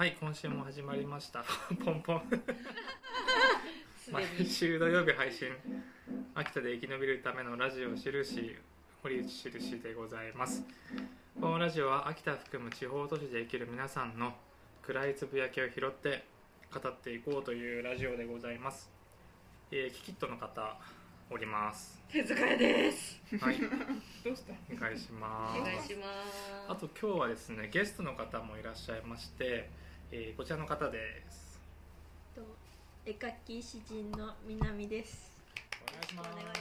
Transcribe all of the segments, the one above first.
はい今週も始まりました。ポンポン。すで毎に週土曜日配信秋田で生き延びるためのラジオ印堀内印でございます。このラジオは秋田を含む地方都市で生きる皆さんの暗いつぶやきを拾って語っていこうというラジオでございます、えー、キキットの方おります。手塚屋です。はい。どうした？お願いしまおす願いします。あと今日はですねゲストの方もいらっしゃいまして、えーこちらの方です。と絵描き詩人の南です。お願いします。お願いし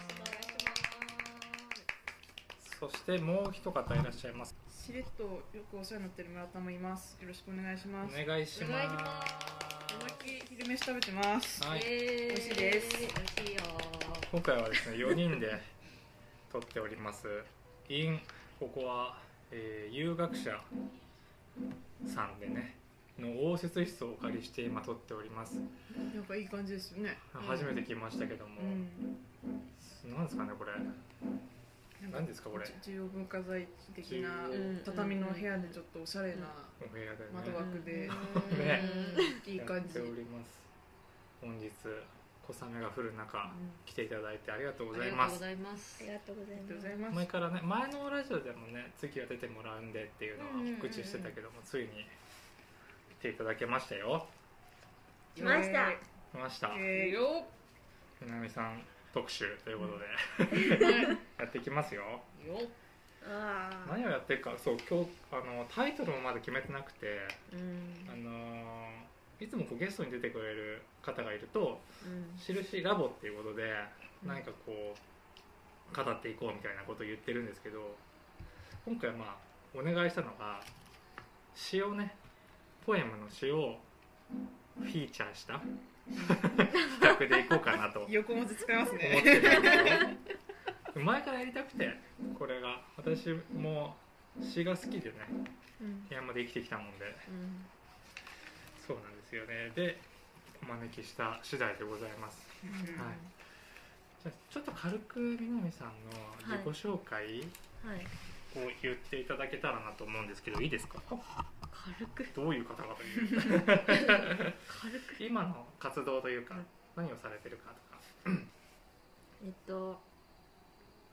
そしてもう一方いらっしゃいます。しれっとよくお世話になってる村田もいます。よろしくお願いしおます。願いしお願いしまますき昼飯食べてます。はい。イエーイ美味しいです。美味しいよ。今回はですね4人で撮っております。in ここは、えー有学者さんでねの応接室をお借りして今撮っております。なんかいい感じですよね。初めて来ましたけども、うん。なんですかねこれ。何ですかこれ。重要文化財的な重畳の部屋でちょっとおしゃれなお部屋でね。窓枠で。ね。いい感じ。やっております。本日小雨が降る中来ていただいてありがとうございます。ありがとうございます。前からね前のラジオでもね次は出てもらうんでっていうのは告知してたけども、ついに来ていただけましたよ。来ました。来ました。えーよ。南さん特集ということで、やっていきますよ。っよ。っああ。何をやってるか。そう今日あのタイトルもまだ決めてなくてうん。あのいつもこうゲストに出てくれる方がいるとうん「印ラボ」っていうことで何かこう語っていこうみたいなことを言ってるんですけど今回まあお願いしたのが詩をねポエムの詩をフィーチャーした企画でいこうかなと思っ横文字使いますてねるんですよ前からやりたくてこれが私も詩が好きでねうん。部屋まで生きてきたもんで。うん。そうなんですよね。でお招きした次第でございます。うん。はい。じゃあちょっと軽く南さんの自己紹介はい。を言っていただけたらなと思うんですけどいいですか？軽く。どういう方々という？軽く。今の活動というか何をされてるかとか。えっと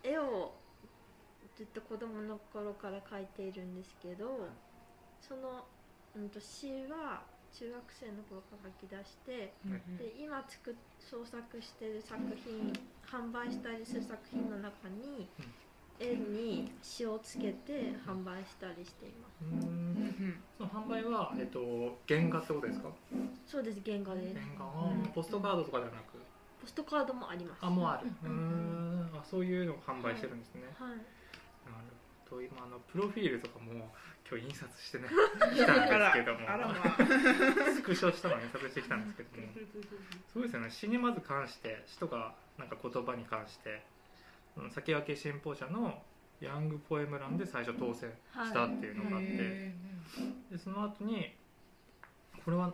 絵をずっと子供の頃から描いているんですけど、そのうんと詩は中学生の頃から書き出して。うんで今作っ創作してる作品販売したりする作品の中に、絵に詩をつけて販売したりしています。うん。んその販売は、えっと、原画ってことですか？そうです原画です。原画。あーポストカードとかではなく？ポストカードもあります。あもうある。うーん。あそういうのを販売してるんですね、はい。なるほど。今あのプロフィールとかも今日印刷してね 来たんですけども。スクショしたのを印刷してきたんですけども。そうですよね。詩にまず関して詩とかなんか言葉に関してうん先駆け新報社のヤングポエム欄で最初当選したっていうのがあって、へでその後にこれは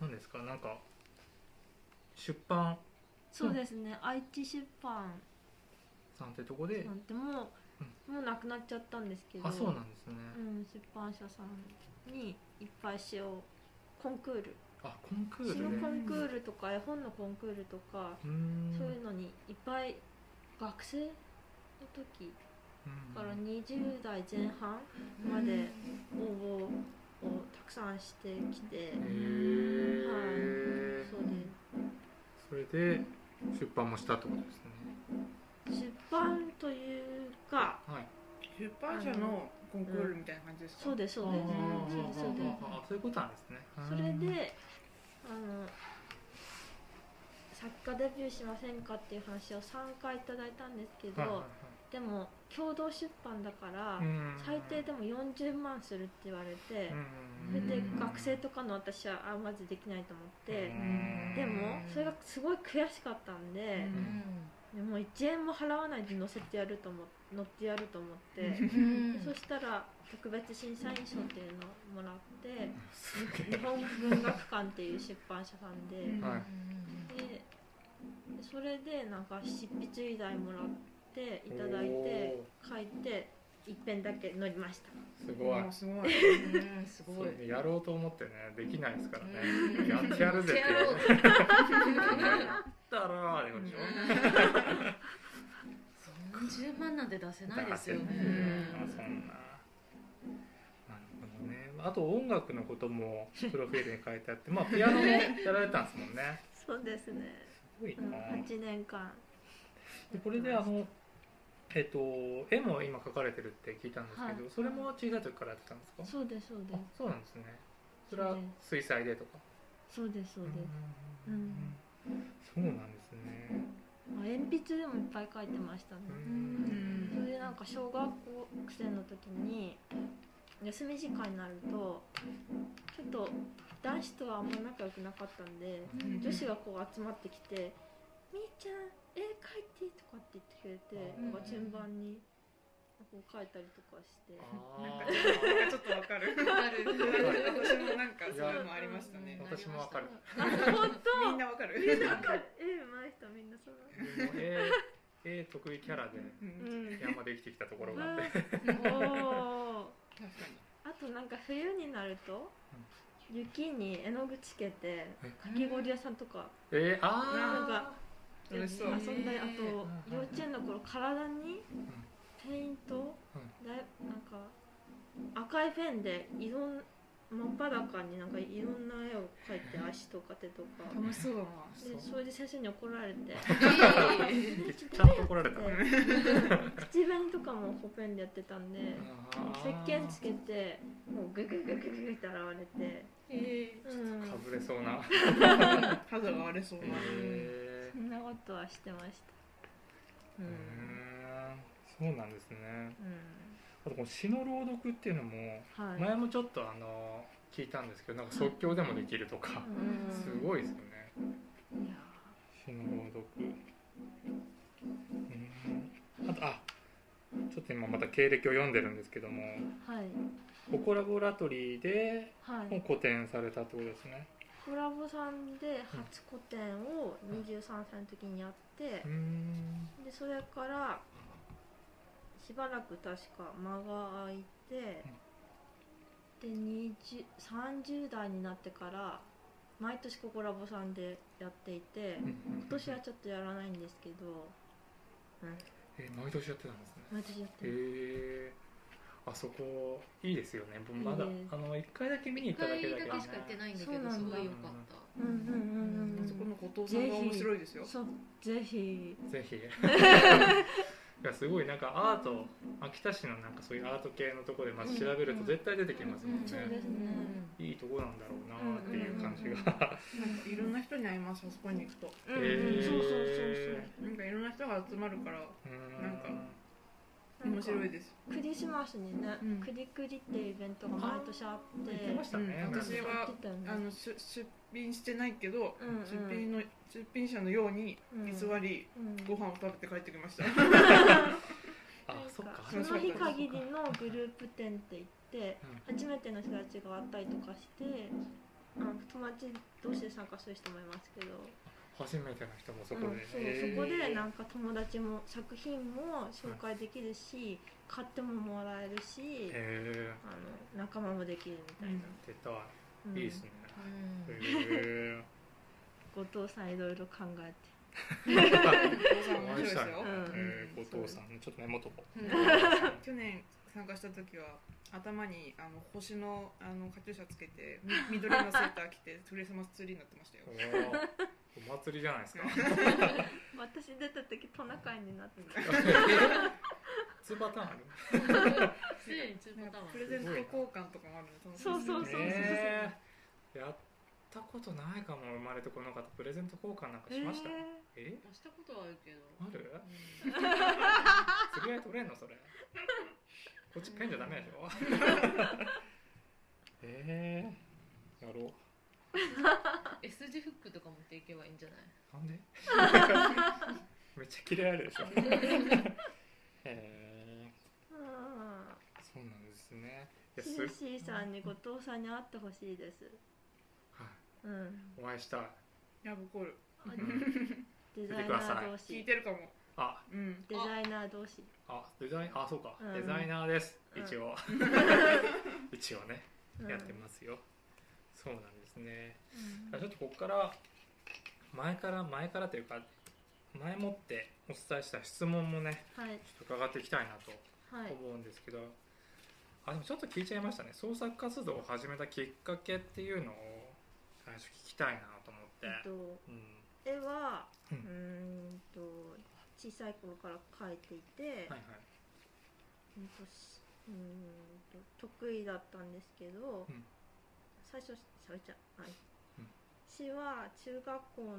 何ですかなんか出版そうですね。愛知出版。さんってとこでなんてもう、もうなくなっちゃったんですけど。あそうなんですね、うん出版社さんにいっぱい詩をコンクール。あコンクー詩のルでコンクールとか絵本のコンクールとかそういうのにいっぱい学生の時うん。から20代前半まで応募をたくさんしてきて、へはいえそうでそれで出版もしたってことですね。す出版というかはい。ー出版社のコンクールみたいな感じですか？そうですそうです。そうですそうです。あそういうことなんですねそれであの作家デビューしませんかっていう話を3回いただいたんですけど、はいはいでも共同出版だから、最低でも40万するって言われて、うんそれで学生とかの私はあまずできないと思って、うんでもそれがすごい悔しかったんで,、でもう1円も払わないで載せてやると思乗ってやると思って、そしたら特別審査員賞っていうのをもらって日本文学館っていう出版社さんでそれでなんか執筆依頼もらっていただいてお書いて一遍だけ乗りました。すごい。すごい。うんすごい。やろうと思ってねできないですからね。うん。やってやるぜって。やったらーでしょ？30万なんて出せないですよ。ねまあそんな。なるほどねあと音楽のこともプロフィールに書いてあってまあピアノもやられたんですもんね。そうですね、すごいうん、な8年間。でこれであのえっと絵も今描かれてるって聞いたんですけど、はい。それも小さい時からやってたんですか？そうですそうであすそうなんですね。それは水彩でとか？そうですそうです、ううんんそうなんですね。あ鉛筆でもいっぱい描いてましたね、うん。それでなんか小学校生の時に休み時間になるとちょっと男子とはあんま仲良くなかったんでうん。女子がこう集まってきて「みーちゃん絵描いて」とかって言ってくれてうん。なんか順番にこう描いたりとかして。あなんかーちょっとわかる。私もなんかそういうのありましたね。私もわかる。あ本当？みんなわかる。みんなわかる。絵上手い人みんなそうでも絵絵得意キャラで山で生きてきたところがあって。確かに。あとなんか冬になると雪に絵の具つけてえ？かき氷屋さんとかえ？ー、あなんか遊んだりあとうん。幼稚園の頃体にペイントだいなんか赤いペンでいろん真っ裸になんかいろんな絵を描いて足とか手とか。楽しそうだなでそれで先生に怒られて。ー。ちゃんと怒られた。で口紅とかもホペンでやってたんで石鹸つけてもうググググググって現れてえうんかぶれそうな。肌が荒れそうなへそんなことはしてました。うー。んそうなんですね。うん。あとこの詩の朗読っていうのもはい。前もちょっとあの聞いたんですけどなんか即興でもできるとかうん。すごいですよね。詩の朗読。うん。あとあちょっと今また経歴を読んでるんですけどもはい。ココラボラトリーではい。もう個展されたってことですね。コラボさんで初個展を23歳の時にやってうーん。でそれからしばらく確か間が空いてで20 30代になってから毎年ココラボさんでやっていて今年はちょっとやらないんですけど、うん、え毎年やってたんですね。毎年やってる、へえあそこいいですよね。僕まだあの一回だけ見に行っただけだけ。ど、ね一回だけしか行ってないんだけどそうなんだ。すごい良かった。うんうんうんうん。あそこの後藤さんが面白いですよ。そうぜひ。ぜひ いやすごいなんかアート秋田市のなんかそういうアート系のところでまず調べると絶対出てきますもんね、そうですね。いいとこなんだろうなっていう感じが、なんかいろんな人に会いますあそこに行くと。うんうん。へーそうそうそう。なんかいろんな人が集まるからうんなんかそう面白いです。クリスマスにね、うん。クリクリっていうイベントが毎年あって言ってましたね、うん。なんか。私はあの出出品してないけど、うんうん。出品の出品者のようにうん。偽り、うん。ご飯を食べて帰ってきました。あそっか。その日限りのグループ展って言ってうん。初めての人たちが会ったりとかしてあ友達同士で参加する人もいますけど、初めての人もそこで、うんそうへー。そこでなんか友達も作品も紹介できるし、買ってももらえるし、へあの仲間もできるみたいな、え出た。うん。いいですね、うんへえ後藤さんいろいろ考えて。お父さん面白いですよ、後藤さんちょっとメモとこう。去年参加した時は頭にあの星のあのカチューシャつけてみ緑のセーター着て クリスマスツリーになってましたよ。お祭りじゃないですか。私出た時トナカイになってた。2パターンある。すでにツーパターンはプレゼント交換とかもあるそうそうそうそうえ。ーやったことないかも生まれてこの方プレゼント交換なんかしました？え？えしたことはあるけど。ある？うん。釣り合い取れんのそれ。こっちペンじゃダメでしょ？えー、やろう。S 字フックとか持っていけばいいんじゃない？なんで？めっちゃキレられるでしょ。えー、そうなんですね。いやシすルシーさんに後藤さんに会ってほしいですお会いした。いヤブコールデザイナー同聞い士てるかもあ。うん。デザイナー同士。あデザインあそうか、うん。デザイナーです。うん。一応、一応ね。やってますよ、そうなんですね。うん。ちょっとここから前から前からというか前もってお伝えした質問もねはい。ちょっと伺っていきたいなとはい。思うんですけど、あでもちょっと聞いちゃいましたね。創作活動を始めたきっかけっていうのを最初聞きたいなと思って、えっとうん。絵はううんと小さい頃から描いていて、はいはい。うんとしうーんと得意だったんですけど、うん。最初しゃべっちゃう。はい、うん。私は中学校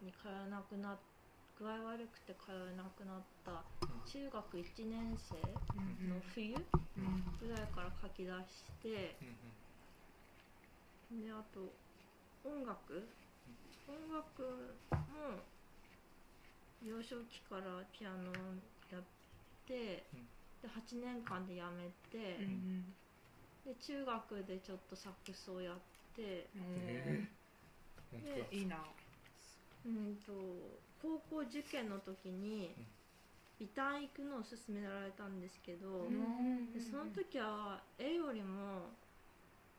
に通えなくなっ具合悪くて通えなくなった中学1年生うんの冬うん。ぐらいから書き出してであと音楽？音楽も幼少期からピアノやって、うん。で8年間でやめて、うんで中学でちょっとサックスをやってえ本当だいいな。うんと高校受験の時にうん。美大行くのを勧められたんですけど、うん。でその時は絵よりも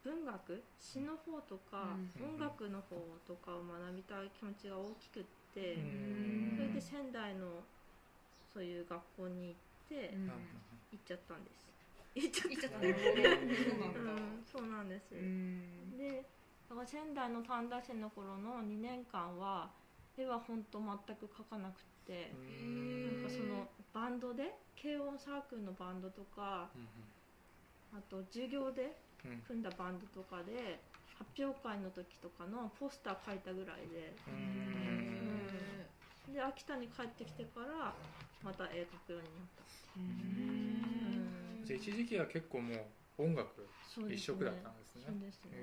文学詩の方とか、うん。音楽の方とかを学びたい気持ちが大きくって、うん。それで仙台のそういう学校に行って、行っちゃったんです。行っちゃ行っちゃった。う んそうなんだうん、そうなんです、うん。でだから仙台の短大生の頃の2年間は絵は本当全く描かなくて、うんなんかそのバンドで軽音サークルのバンドとかあと授業で組んだバンドとかで発表会の時とかのポスター描いたぐらいで。うん。で秋田に帰ってきてからまた絵描くようになったう。ん。じゃあ一時期は結構もう音楽一色だったんですね。そうですね、へ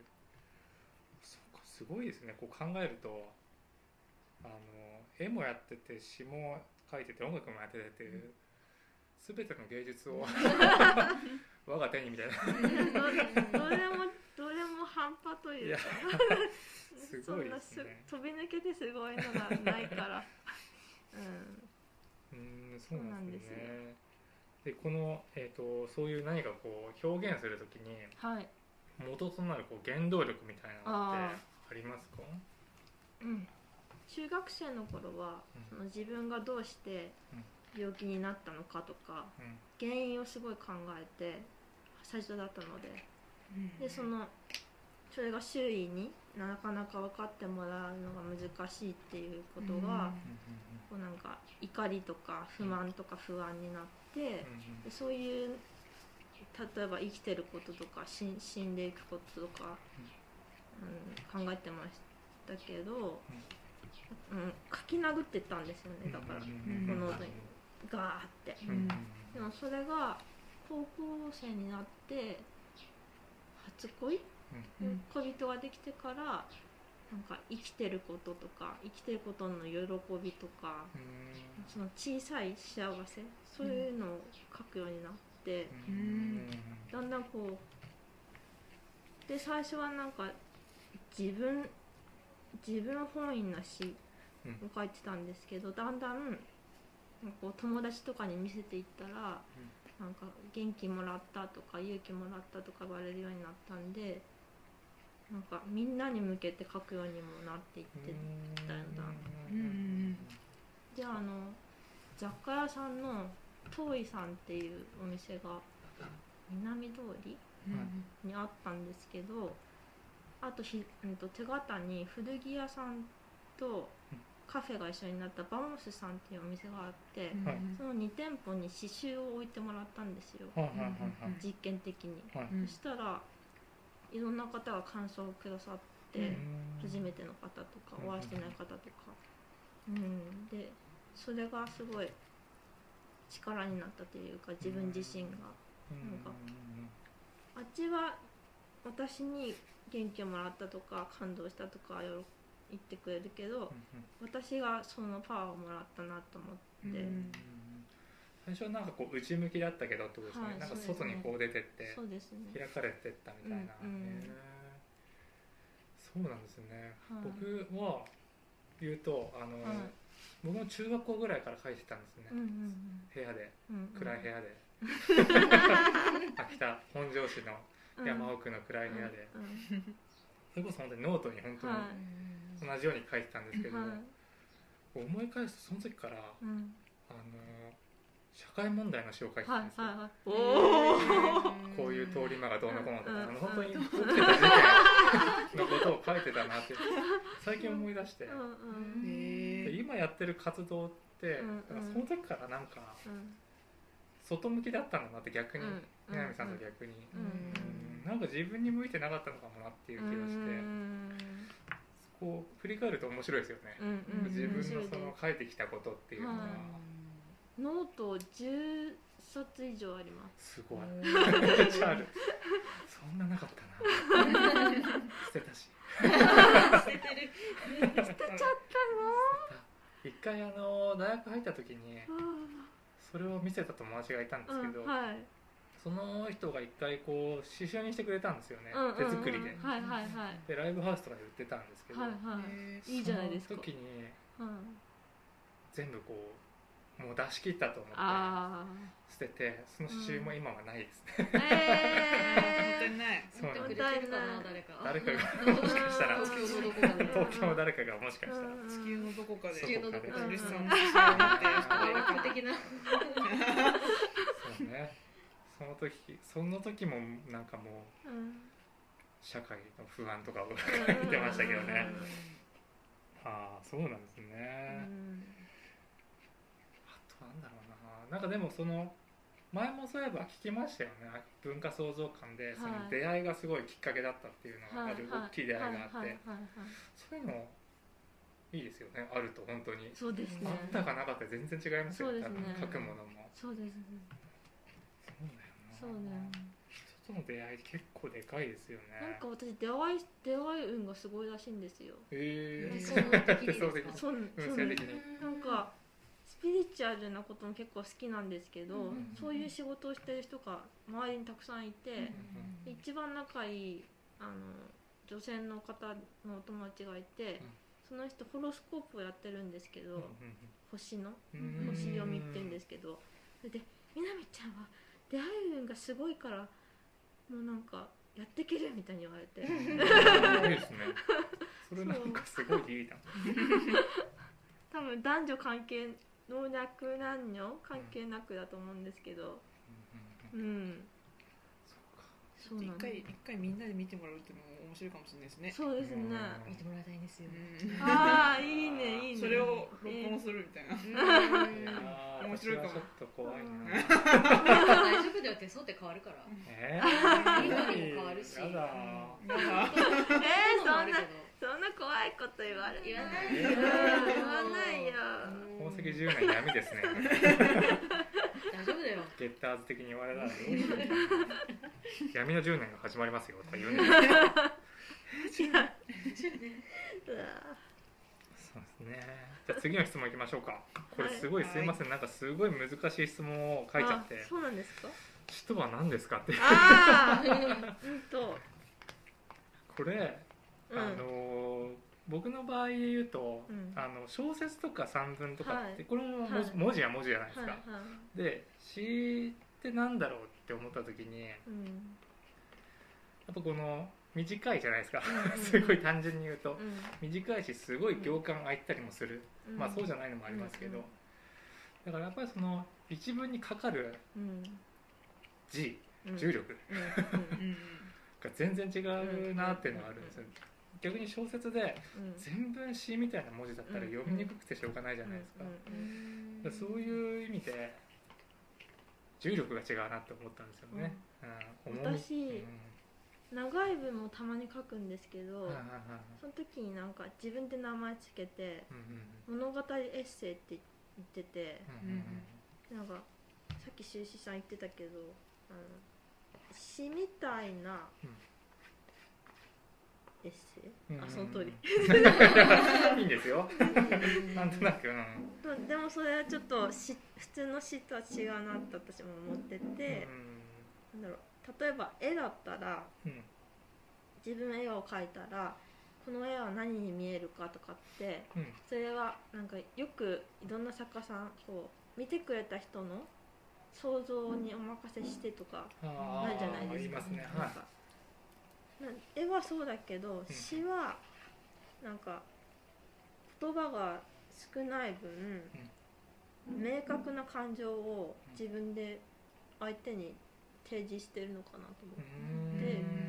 えそうかすごいですね。こう考えるとあの絵もやってて詩も書いてて音楽もやっててって、全ての芸術を 我が手にみたいな。どどれもどれも半端というか。すごいですね。そんなす飛び抜けてすごいのがないから。うん。うん。そうなんですね。でこの、えー、とそういう何かこう表現するときにはい、元となるこう原動力みたいなのってあありますか？うん、中学生の頃は、うん。その自分がどうして病気になったのかとかうん原因をすごい考えて最初だったので。でそのそれが周囲になかなか分かってもらうのが難しいっていうことが、こうなんか怒りとか不満とか不安になって、でそういう例えば生きてることとか死んでいくこととか、うん、考えてましたけど、うん、書き殴ってったんですよねだから、ん。このガーって。うん。でもそれが高校生になって初恋、うん。恋人ができてからなんか生きてることとか生きてることの喜びとかその小さい幸せ？そういうのを書くようになって、だんだんこうで最初はなんか自分自分本位な詩を書いてたんですけど、だんだんこう友達とかに見せていったら、なんか元気もらったとか勇気もらったとか言われるようになったんでなんかみんなに向けて書くようにもなっていって、だんだんうん。であの雑貨屋さんの遠いさんっていうお店が南通りにあったんですけどあとひ、うん、と手形に古着屋さんとカフェが一緒になったバモスさんっていうお店があって、はい。その2店舗に刺繍を置いてもらったんですよ。はいはいはいはい実験的に、はい。うんそしたらいろんな方が感想をくださって、うん。初めての方とかうんお会いしてない方とか、うん、でそれがすごい力になったというか自分自身が、なんかあっちは私に元気をもらったとか感動したとかよろ言ってくれるけど私がそのパワーをもらったなと思って、うん最初はなんかこう内向きだったけどってことですね、はいなんか外にこう出てってそうですね。開かれてったみたいな、うんうん。そうなんですね、はい。僕は言うとあの、はい。僕も中学校ぐらいから書いてたんですね、うんうん部屋で。うん暗い部屋で、秋田本庄市の山奥の暗い部屋で、うんそれこそ本当にノートに本当には同じように書いてたんですけど、はい。思い返すとその時からうん。あの社会問題の詩を書いてたんですよ、はい こういう通り魔がどうのこうのとか、うん。あの本当に起きてた事件のことを書いてたなって 最近思い出して、今やってる活動って、うんなん。かその時からなんかうん。外向きだったんだなって逆に、うん。南さんと逆に、うん。うん。なんか自分に向いてなかったのかもなっていう気がして、うんこう振り返ると面白いですよね、自分のその書いてきたことっていうのは、はい。ノート10冊以上あります。すごい。そんななかったな。捨てたし。捨ててる。一回あの大学入った時にあそれを見せた友達がいたんですけど、うんはいその人が一回こう刺繍にしてくれたんですよね、うんうんうん。手作りで。はいはいはい。でライブハウスとかで売ってたんですけど、はいはい。へいいじゃないですか。その時にうん。全部こうもう出し切ったと思ってあ捨ててその刺繍も今はないですね、あ本当えにない。そうなんです。持ってくれてるかな誰か。誰かがもしかしたら。うん東京のどこかで。東京の誰かがもしかしたら、うん。地球のどこかで。地球のどこかで。鳥さん。の写真を持ってる人がいる的なそうねその時その時もなんかもううん社会の不安とかを 書いてましたけどね、ああそうなんですね、あとなんだろうな。なんかでもその前もそういえば聞きましたよね。文化創造館でその出会いがすごいきっかけだったっていうのがある大きい出会いがあって、そういうのいいですよね。あると本当に、そうですね。あったかなかったら全然違いますよね。書くものも。そうですね。そうだよなそうね人との出会い結構でかいですよね。なんか私出会い出会い運がすごいらしいんですよ。へえその時に。ですかそうそう。なんかスピリチュアルなことも結構好きなんですけど、うんそういう仕事をしてる人が周りにたくさんいて、一番仲いいあの女性の方のお友達がいて、その人ホロスコープをやってるんですけど、星のうん。星読みって言うんですけど。それで「みなみちゃんは出会い運がすごいからもうなんかやってける」みたいに言われて。いいですね。それなんかすごいいいな多分男女関係老若男女関係なくだと思うんですけど。うんそうなんだ。一回一回みんなで見てもらうっていうのも面白いかもしれないですね。そうですね。見てもらいたいんですよ。うん。ああいいねいいね。それを録音するみたいな、面白いかも。ちょっと怖いな。うん大丈夫だよ手相って変わるから。えいいのにも変わるし。やだ えー、そんなそんな怖いこと言われ言わないうんよ言わないよ。宝石10年闇ですね ゲッターズ的に言われたらどうしよ闇の10年が始まりますよとか言うんですうわそうですね。じゃあ次の質問いきましょうか。これすごいすいません。なんかすごい難しい質問を書いちゃって。あそうなんですか？人は何ですかって。ああうんとこれうんあのー僕の場合で言うと、うん。あの小説とか散文とかって、はい。これも文字,、はい。文字じゃないですか、はいはい。で詩ってなんだろうって思った時にやうん。っぱこの短いじゃないですか、すごい単純に言うと。うん。短いしすごい行間空いたりもする、うん。まあそうじゃないのもありますけど、だからやっぱりその一文にかかるうん。字うん。重力が全然違うなっていうのがあるんですよ、逆に小説でうん。全文詩みたいな文字だったらうん。読みにくくてしょうがないじゃないですか,、そういう意味で重力が違うなって思ったんですよね、うん。うん。長い文もたまに書くんですけど、その時になんか自分で名前つけて物語エッセイって言っててうなんかさっき修士さん言ってたけどあの詩みたいなうんエッセイ、あその通り。いいんですよ。なんとなく、うん。とでもそれはちょっとし普通の詩とは違うなって私も思ってて、なんだろう例えば絵だったらうん。自分絵を描いたらこの絵は何に見えるかとかってうん。それはなんかよくいろんな作家さんこう見てくれた人の想像にお任せしてとかあなるじゃないですか。ますね。はなん絵はそうだけど詩はなんか言葉が少ない分、明確な感情を自分で相手に提示してるのかなと思いう。う。ーん。で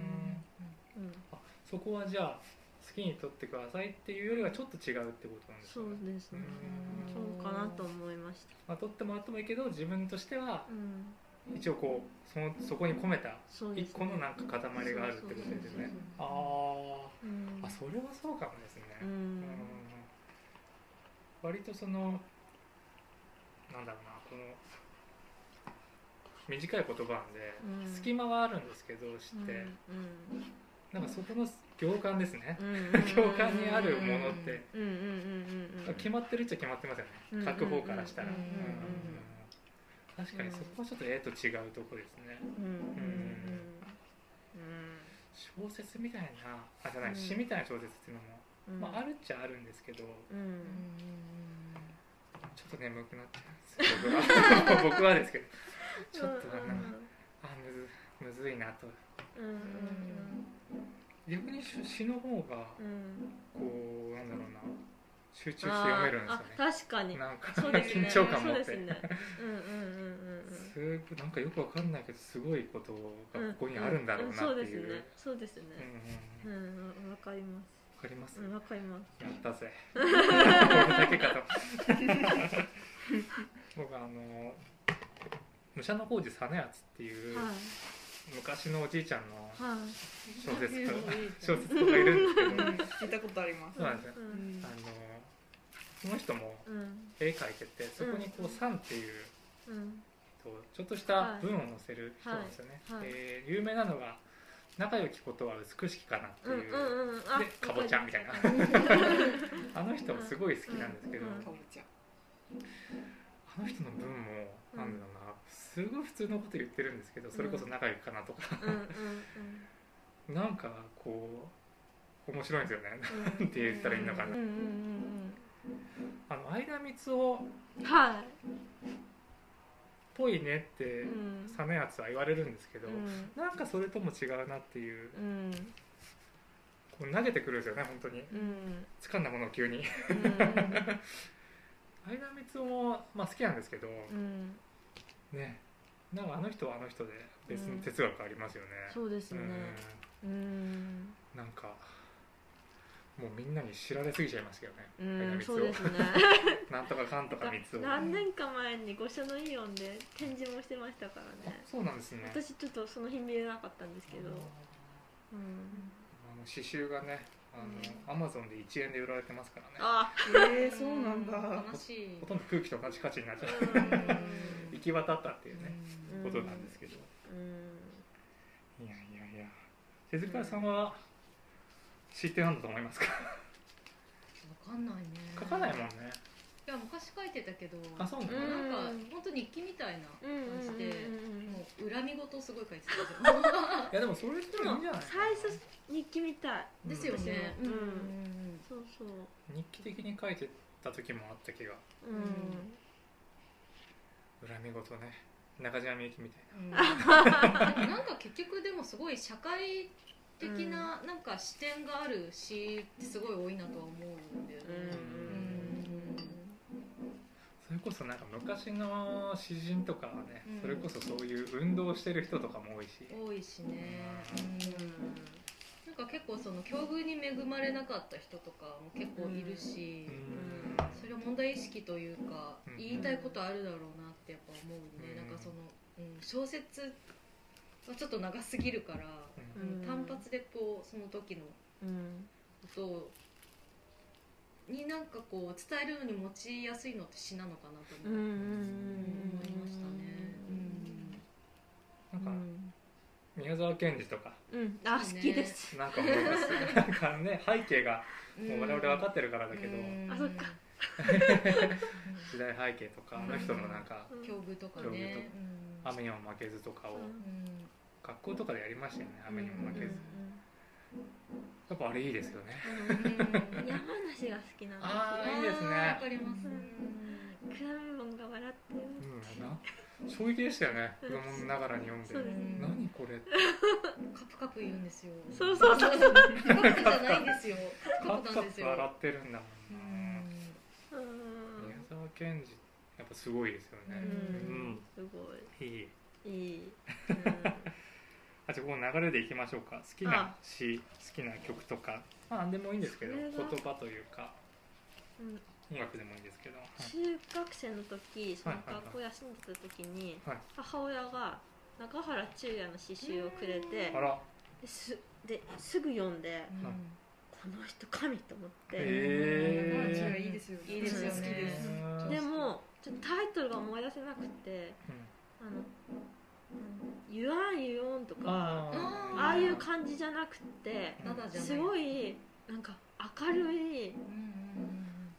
うん、あそこはじゃあ好きに撮ってくださいっていうよりはちょっと違うってことなんですそうねですね。うん。そうかなと思いました。まあ、撮ってもらってもいいけど自分としてはうん、一応こうそのそこに込めた一個のなんか塊があるってことですよね。ああそれはそうかもですね、ううん。ん、割とそのなんだろうなこの短い言葉なんで、うん。隙間はあるんですけど知って、うんなんかそこの行間ですね、うん、うん、共感にあるものってうんうんうんうんうん、決まってるっちゃ決まってますよね、うん書く方からしたら、うんうんうん確かにそこはちょっと絵と違うとこですね、うん。うん。うん。小説みたいなあじゃない、うん。詩みたいな小説っていうのも、うん、まあ、あるっちゃあるん。ですけどうん。ちょっと眠くなっちゃいます僕は僕はですけどちょっとなん。か、あむずむずいなとうん。うん。逆に詩詩の方がうん。うん。こうなん。だろうな集中して読めるんですよね。確かに。なんかね。緊張感持って。そうですね。うんうんうんうんうん。すごいなんかよくわかんないけどすごいことがここにあるんだろうなっていう、んんそうですね。うんうんうん。そうんわかります。わかります、うんわかります。やったぜ。これだけかと。僕あの武者の工事実篤っていうはい昔のおじいちゃんのはい。小説家 うん。小説家がいるんですけど。聞いたことあります。そうなんですよ。うん。あのその人もうん。絵描いててそこにこう「さん」っていうちょっとした文を載せる人なんですよね、はい。はい。で有名なのが「仲良きことは美しきかな」ってうんいう、うんうんあでかぼちゃみたいな。あの人もすごい好きなんですけど、あの人の文もうんなんだろうなすごい普通のこと言ってるんですけどそれこそ仲良きかなとか、なんかこう面白いんですよね。うん。なんて言ったらいいのかな、あの相田光雄っうん。はいぽいねってうん。実篤は言われるんですけど、うん。なんかそれとも違うなっていううん。こう投げてくるんですよね本当に。うん。掴んだものを急に。うん。相田光雄も、まあ、好きなんですけど、うん。ねなんかあの人はあの人で別に哲学ありますよね、そうですね。うん。うん。なんかもうみんなに知られすぎちゃいますけどね、うんそうですね。なんとかかんとか光雄何年か前に御所のイオンで展示もしてましたからあねそうなんですね。私ちょっとその日見れなかったんですけど。うん。あの刺繍がねあの、アマゾンで1円で売られてますからね。あえー、そうなんだ。悲しい。ほとんど空気と同じ価値になっちゃう。うん。行き渡ったっていうね、うん。ことなんですけど、うん。いやいやいや。手塚さんは知ってなんだと思いますか？わかんないね。書かないもんねいや昔書いてたけどあそうななんか本当日記みたいなうん感じでうん。もう恨み事をすごい書いてたじゃんいやでもそれっていいんじゃない？最初日記みたい。ですよね。うん。うんそうそう。日記的に書いてた時もあった気が。うん。恨み事ね。中島みゆきみたいうん。なんか結局でもすごい社会的ななんか視点がある詩ってすごい多いなとは思うんだよね。それこそなんか昔の詩人とかはね、うん。それこそそういう運動してる人とかも多いし、多いしね。うん。なんか結構その境遇に恵まれなかった人とかも結構いるし、うん。それは問題意識というか、うん。言いたいことあるだろうなってやっぱ思うね、うん。なんかその、うん、小説はちょっと長すぎるから、うん。うん。単発でこうその時のうん。ことをになんかこう伝えるのに持ちやすいのって詩なのかなと思,、いましたね、なんかうん。宮沢賢治とか。うん。あ好きです。なんか思います。なんかね 背景がうん。もう我々分かってるからだけど、うん。あそっか。時代背景とかあの人のなんか境遇とかね。と雨にも負けずとかを。学校とかでやりましたよね雨にも負けず、やっぱあれいいですよね。うん。山梨が好きなんあですよ。ーいいですね。わかりますうん。クラメモンが笑ってる。うんな衝撃でしたよね。子供ながらに読んで何これカプカプ言うんですよ。そうそうそう。カプカプじゃないんですよ。カプカプなんですよ。笑ってるんだもうんんうん。宮沢賢治やっぱすごいですよね。うん。すごい。いい。いい、あじゃあこの流れでいきましょうか。好きな詩好きな曲とかまあ何でもいいんですけど言が葉というかうん、音楽でもいいんですけど。はい。中学生の時その学校休んでた時にはい。母親が中原中也の詩集をくれてあら。ですですぐ読んでこの人神と思って、へー。いいですよね。いいですよね。好きです。うん。でもちょっとタイトルが思い出せなくてあの「ゆあんゆおん」とかああいう感じじゃなくてすごいなんか明るい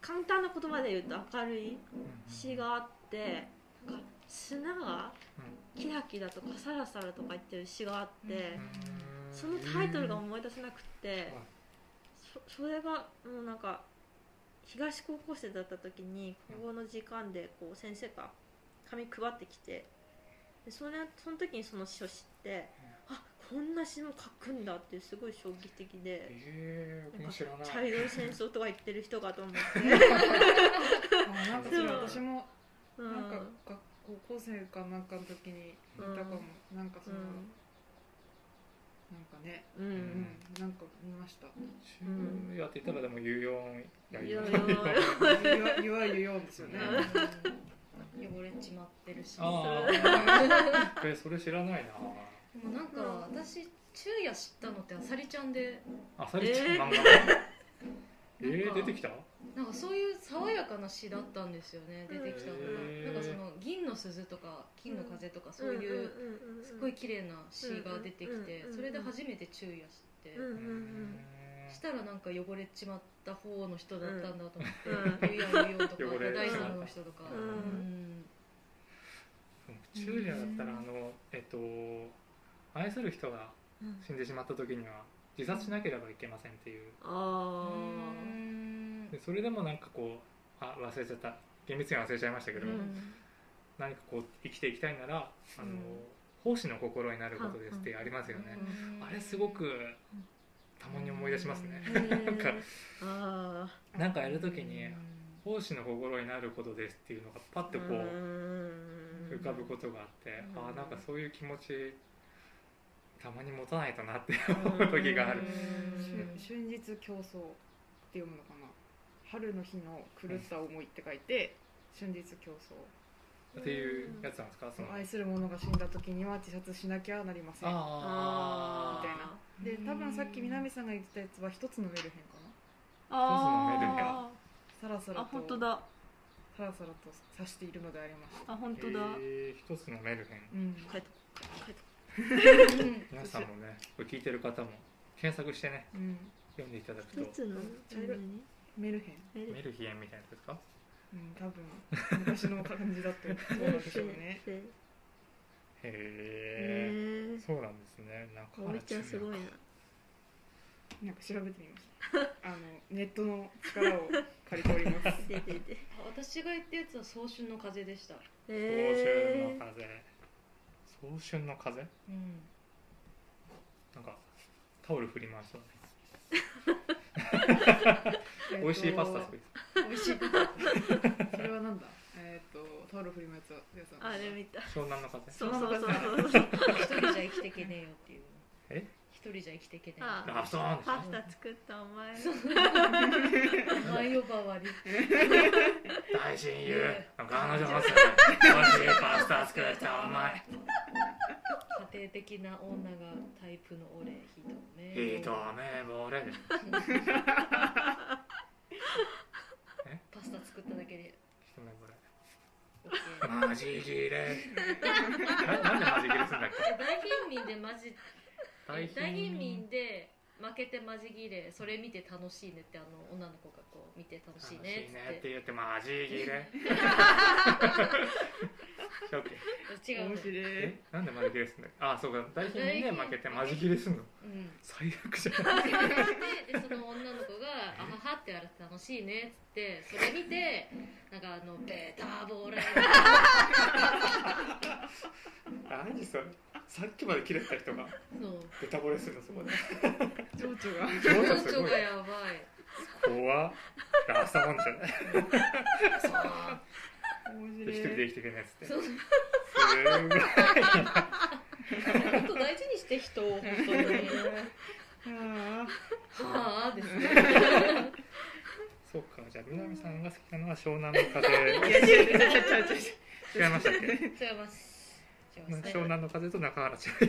簡単な言葉で言うと明るいうん詩があってなんか砂がキラキラとかサラサラとか言ってる詩があってそのタイトルが思い出せなくてそそれがもうなんか東高校生だった時に国語の時間でこう先生が紙配ってきてでそれその時にその詩を知ってあこんな詩も書くんだっていうすごい衝撃的で。えー、茶色い戦争とか言ってる人かと思って、あなんか私もうん、なんか学高校生かなんかの時に見たかも、なんかその、なんかね。うん、ううん、んなんか見ました。中夜って言ったらでも有音やいやいや言わ言わですよね汚れちまってるし。ああ えそれ知らないな。でもなんか私昼夜知ったのってあさりちゃんで。あさりちゃんえー。漫画 えー、なんか。出てきた？なんかそういう爽やかな詩だったんですよね出てきたのが。へー。なんかその銀の鈴とか金の風とかそういうすごい綺麗な詩が出てきてうんうんそれで初めて昼夜知って。うんうんうんしたらなんか汚れちまった方の人だったんだと思ってうん「ゆうやゆうよ」とか「汚れ。大山の人」とか。うん。うん中夜だったらあのえっと愛する人がうん死んでしまった時には自殺しなければいけませんっていう。あうん。でそれでもなんかこうあ忘れちゃった。厳密には忘れちゃいましたけど、ー何かこう生きていきたいならあの、うん。奉仕の心になることですってありますよね、あれすごくたまに思い出しますね、うん。なんか。あなんかやるときにうん。奉仕の心になることですっていうのがパッーとこううん。浮かぶことがあって、うん。ああなんかそういう気持ちたまに持たないとなって思う時がある。春日競争って読むのかな春の日の狂った思いって書いて春日競争っていうやつなんですか？その。愛する者が死んだ時には自殺しなきゃなりません。あみたいな。で多分さっき南さんが言ってたやつは一つのメルヘンかあ一つのメルヘンあなさらさらあと本当だ。さらさらと指しているのでありますあ本当だ。えー一つのメルヘンうん。書いと書いとうん皆さんもねこれ聞いてる方も検索してね。うん。読んでいただくと。一つのメルヘンメルメルヒエンみたいなやつですか？うん多分昔の感じだとそうなんでしょ うねへへええそうなんですね。なんかおみちゃんすごいななんか調べてみました。あのネットの力を借りております。ででで私が言ったやつは早春の風でした。早春への風。早春の風？うん。なんかタオル振り回しそうだね。えっと 美味しいパスタ作り。美味しいそれはなんだ？えっ、とタオル振り回すやつああれ見た。湘南の風。そうそうそうそう。一人じゃ生きてけねえよっていう。え？一人じゃ生きてけねえよあラストオンでしょパスタ作ったお前。お前呼ばわり。大親友。彼女もさ美味しいパスタ作ったお前家庭的な女がタイプの俺ひどめ一目ぼれパスタ作っただけで。一目ぼれ。OK マジギレななんでマジギレするんだっけ？大貧民でマジ大大貧民で負けてマジギレそれ見て楽しいねってあの女の子がこう見て楽しいねっつ楽しいねっってて言ってマジギレ オッケー。違うの面白い。えなんでマジギレすんだあそうか。大金にね負けてマジギレすんの？うん。最悪じゃん。ででその女の子が「あはは」って言われて楽しいねっつってそれ見てなんかあのベーターボーライ 何それ？さっきまで切れてた人がそう。ベタ惚れするのそこで。情緒が。情緒がやばい。怖っ。ラストモンじゃない。そう。一人で生きていけないやつって。そう。すごい本当大事にして人を本当に。あはあですね。そうかじゃあ南さんが好きなのは湘南の風。違いましたっけ？違います湘南の風と中原千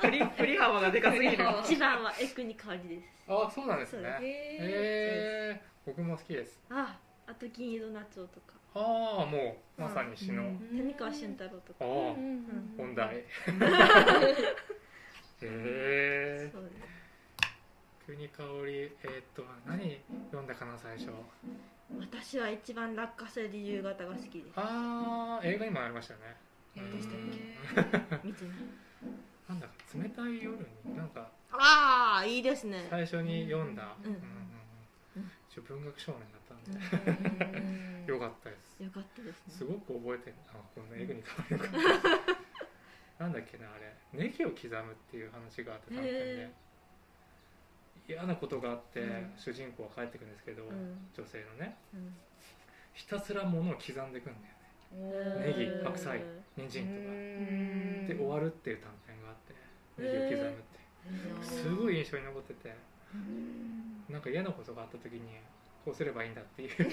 振り振り幅がでかすぎる。あ一番はエクニカリです。あそうなんですね。そうです。へえ僕も好きです。ああと銀色夏男とか。ああもうまさに詩の、うん。谷川俊太郎とか。ああうん。本題。へえそうです。国香りえーっと何読んだかな最初。私は一番落花生で夕方が好きです。ああ映画にもありましたよねでしたっけ？見てない。なんだか冷たい夜になんかああいいですね。最初に読んだ、うん。うんうんうん。一応文学少年だったんで、うん。よかったです。よかったですすねごく覚えてるあこのエグに変わるのか。なんだっけなあれ。ネギを刻むっていう話があって短編で。へ嫌なことがあって、うん。主人公は帰ってくるんですけど、うん。女性のね。うん。ひたすら物を刻んでいくんだよ。ねネギ白菜人参とか。うん。で終わるっていう短編があって。ネギを刻むって。すごい印象に残ってて。なんか嫌なことがあった時にこうすればいいんだっていう。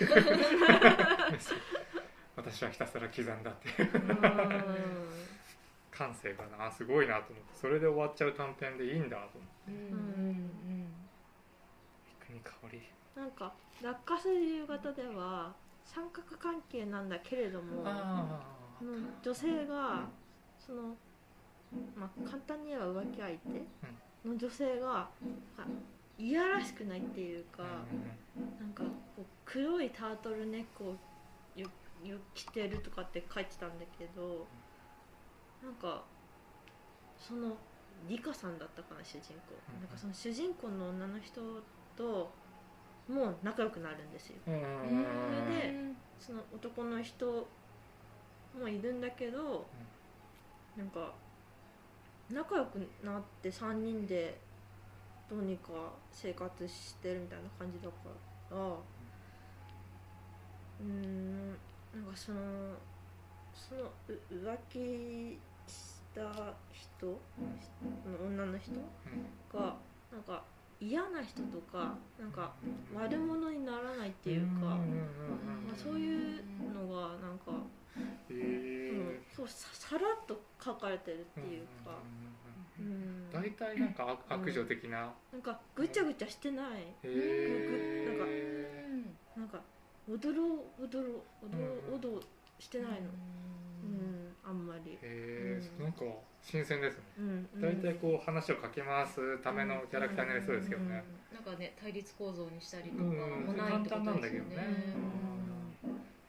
私はひたすら刻んだっていう。感性がなすごいなと思って。それで終わっちゃう短編でいいんだと思って。うん。うん。国香り。なんか落花生で夕方では三角関係なんだけれどもあその女性がそのまあ簡単に言えば浮気相手の女性がいやらしくないっていうか、なんかこう黒いタートルネックをよよ着てるとかって書いてたんだけどなんかそのリカさんだったかな主人公。うん。なんかその主人公の女の人ともう仲良くなるんですよ。それでその男の人もいるんだけどなんか仲良くなって3人でどうにか生活してるみたいな感じだからうーんなんかそのそのう浮気した人の女の人がなんか嫌な人とかなんか悪者にならないっていうか、まあ、そういうのがなんか、えそうささらっと書かれてるっていうか、うん、大体なんか悪悪女的な。なんかぐちゃぐちゃしてない。へえなんかおどろおどろおどろおどしてないのうん、あんまり。へえうん。なんか新鮮ですね。うんうん。大体こう話をかけ回すためのキャラクターになりそうですけどね。なんかね対立構造にしたりとかうんもないってことですよね。簡単なんだけどね。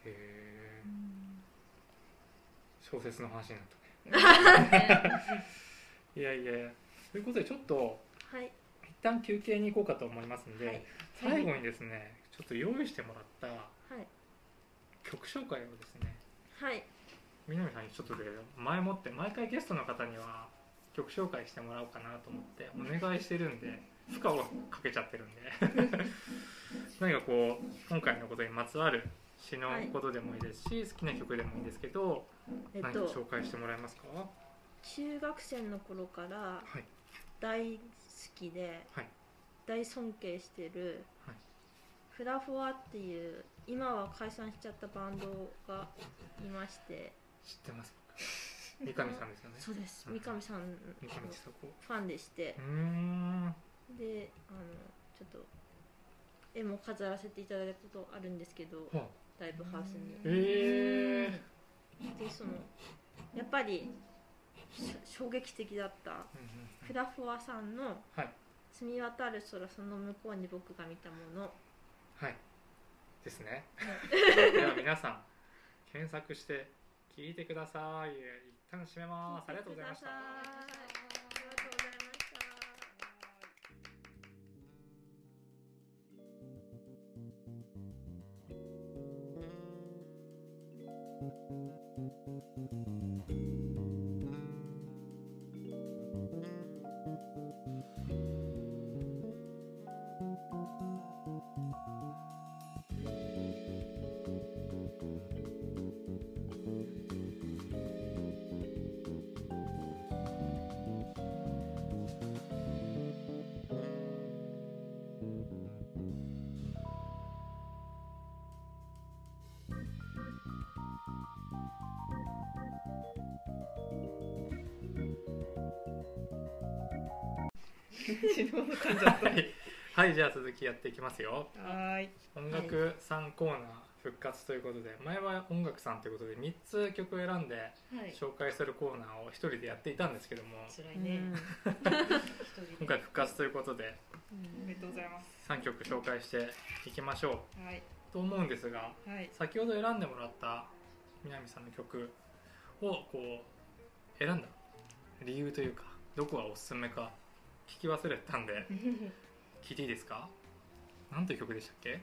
へえ小説の話になったね。いやいや。ということでちょっとはい。一旦休憩に行こうかと思いますんで、はい。最後にですねちょっと用意してもらったはい。曲紹介をですねはい南さんにちょっとで前もって毎回ゲストの方には曲紹介してもらおうかなと思ってお願いしてるんで負荷をかけちゃってるんで。何かこう今回のことにまつわる詩のことでもいいですし、好きな曲でもいいんですけど、えっ何かと紹介してもらえますか？中学生の頃からはい。大好きで、はい。大尊敬してる、はい。フラフォアっていう今は解散しちゃったバンドがいまして知ってます。三上さんですよね。そうです。うん。三上さんの三上千佐子。ファンでして。うーん。であのちょっと絵も飾らせていただいたことあるんですけどはライブハウスに。えでそのやっぱりし衝撃的だったフラフォアさんのはい。澄み渡る空その向こうに僕が見たもの。はい。ですね。では皆さん検索して聞いてください。一旦閉めます。ありがとうございました。ありがとうございました。うん死ぬほど噛んじゃっはい、はい、じゃあ続きやっていきますよ。たはーい。音楽3コーナー復活ということで前は音楽さんということで3つ曲を選んではい。紹介するコーナーを1人でやっていたんですけども。辛いね、今回復活ということで。おめでとうございます。3曲紹介していきましょはい、うと思うんですがはい、先ほど選んでもらった南さんの曲をこう選んだ理由というかどこがおすすめか聞き忘れてたんで 聞いていいですか？何という曲でしたっけ？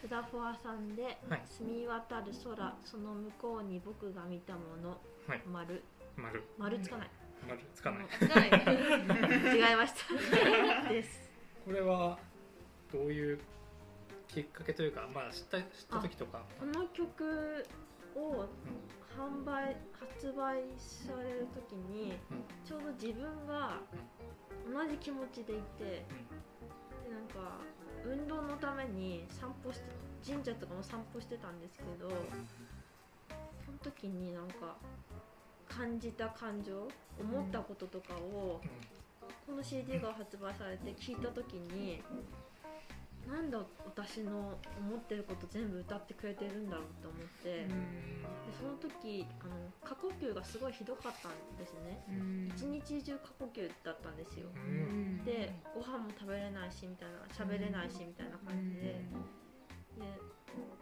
フダフォアさんではい「澄み渡る空その向こうに僕が見たもの」はい。丸。丸。丸つかない、丸つかない。つかない。違いました。です。これはどういうきっかけというかまあ知った知った時とか。この曲を販売発売される時にうん。ちょうど自分が同じ気持ちでいてでなんか運動のために散歩して神社とかも散歩してたんですけどその時になんか感じた感情思ったこととかをこの CD が発売されて聞いた時になんだ私の思ってること全部歌ってくれてるんだろうと思って、でその時あの過呼吸がすごいひどかったんですね。うん。一日中過呼吸だったんですよ。でご飯も食べれないしみたいな喋れないしみたいな感じで。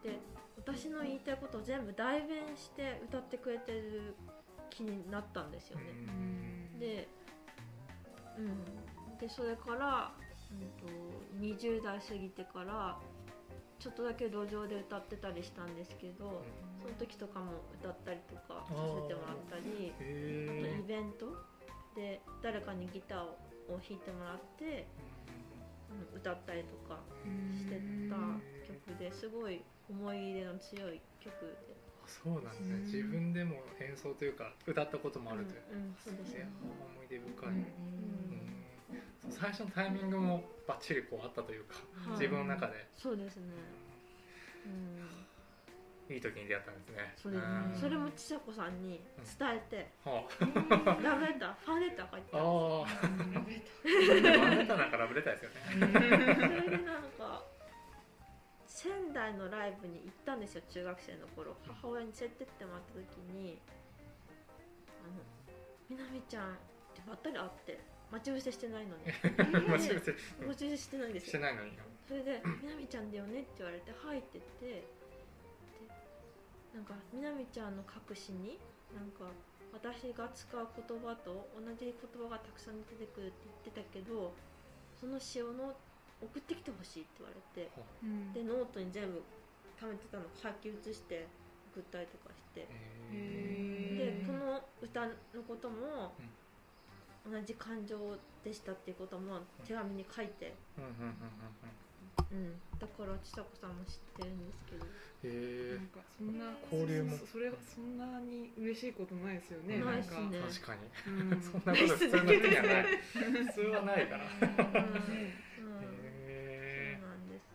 でで私の言いたいことを全部代弁して歌ってくれてる気になったんですよね、うん。で,、うん、でそれから、うん、と20代過ぎてからちょっとだけ路上で歌ってたりしたんですけどその時とかも歌ったりとかさせてもらったりあとイへベントで誰かにギターを弾いてもらってうん歌ったりとかしてた曲ですごい思い入れの強い曲で、あそうなんですね。うん。自分でも演奏というか歌ったこともあるといううんうんそうですね。思い出深い、うん最初のタイミングもバッチリこうあったというかはい。自分の中で、そうですね。うん。いい時に出会ったんですね。それうん。それもちさ子さんに伝えて。はラブレターファンレター書いてあたあうんラブレターラブレターなんかラブレターですよね。それでなんか仙台のライブに行ったんですよ中学生の頃。母親に連れてってもらった時に「あのみなみちゃん」ってばったり会って待ち伏せしてないのに。待ち伏せ待ち伏せしてないんです。よしてないのに。それで「みなみちゃんだよね」って言われて「はい」って言ってでなんかみなみちゃんの書く詩になんか私が使う言葉と同じ言葉がたくさん出てくるって言ってたけどその詩をの送ってきてほしいって言われてう。ん。でノートに全部貯めてたの書き写して送ったりとかして。でこの歌のことも同じ感情でしたっていうことも手紙に書いて、うんうんうんうんうん。うん、だからちさ子さんも知ってるんですけど。へなんかそんな交流も。そそれそんなに嬉しいことないですよねないんかっすね。え確かに。うん。そんなこと普通の人にはない。普通はないから。へうん、うん、そうえなんです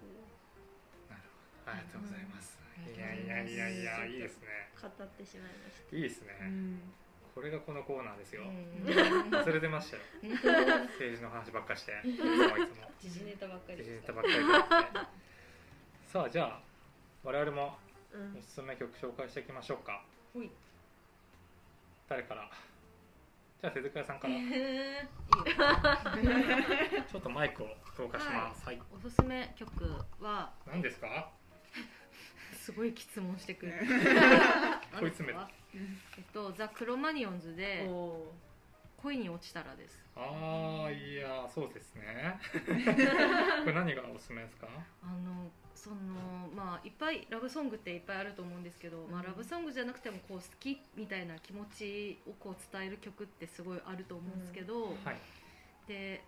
なるほど。ありがとうございます。うん。いやいやいやいやいいですね。語ってしまいました。いいですね。うんこれがこのコーナーですよ。うん。忘れてましたよ。政治の話ばっかして。いつもいつも時事ネタばっかり時事ネタばっかりで。さあじゃあ我々もうん。おすすめ曲紹介していきましょうか。ほい。誰から？じゃあ手塚さんから。へ えいいよ。ちょっとマイクを投下します。はい、おすすめ曲は何ですか？すごい質問してくる。問い詰めたえっとザ・クロマニオンズでお恋に落ちたらです。ああいやそうですね。これ何がおすすめですか？あのそのまあいっぱいラブソングっていっぱいあると思うんですけど、まあ、ラブソングじゃなくてもこう好きみたいな気持ちをこう伝える曲ってすごいあると思うんですけど、はい。で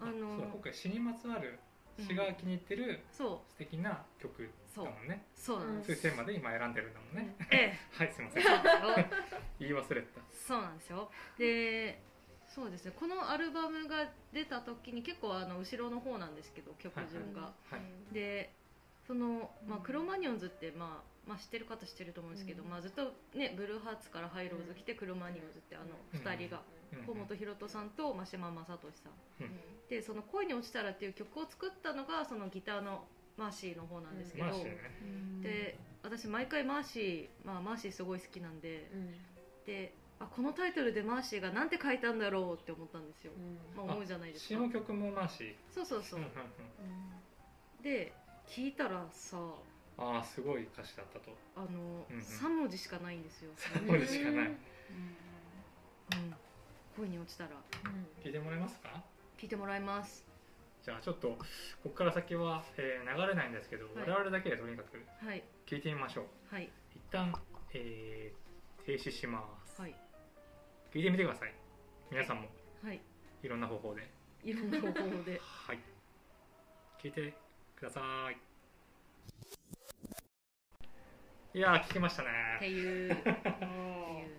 あそうだの今回詩にまつわる詩が気に入ってるそう。素敵な曲だもんね、そう。なんです、そういうテーマで今選んでるんだもんね、ええ。はいすいません。そうなんですよ。言い忘れてた。そうなんですよ。でそうですね。このアルバムが出た時に結構あの後ろの方なんですけど曲順が、はいでその、まあ、クロマニオンズって、まあまあ、知ってる方知ってると思うんですけど、うん。まあ、ずっと、ね、ブルーハーツからハイローズ来て、クロマニオンズってあのうん2人が。うん河本大翔さんと真島正俊さん。うん。でその「恋に落ちたら」っていう曲を作ったのがそのギターのマーシーの方なんですけど、で私毎回マーシー、まあ、マーシーすごい好きなんで。うん。であこのタイトルでマーシーがなんて書いたんだろうって思ったんですよ、うん。まあ、思うじゃないですか。詩の曲もマーシー。そうそうそう、で聞いたらさうん、ああすごい歌詞だったと。あの、うんうん。3文字しかないんですよ、3文字しかない。うん、恋に落ちたら。聞いてもらえますか？聞いてもらいます。じゃあちょっとここから先は、えー流れないんですけど、はい。我々だけでとにかくはい。聞いてみましょう。はい。一旦、えー停止します、はい。聞いてみてください。皆さんも。はい。いろんな方法で。いろんな方法で。はい。聞いてください。いやー聞きましたね。っていう。っていう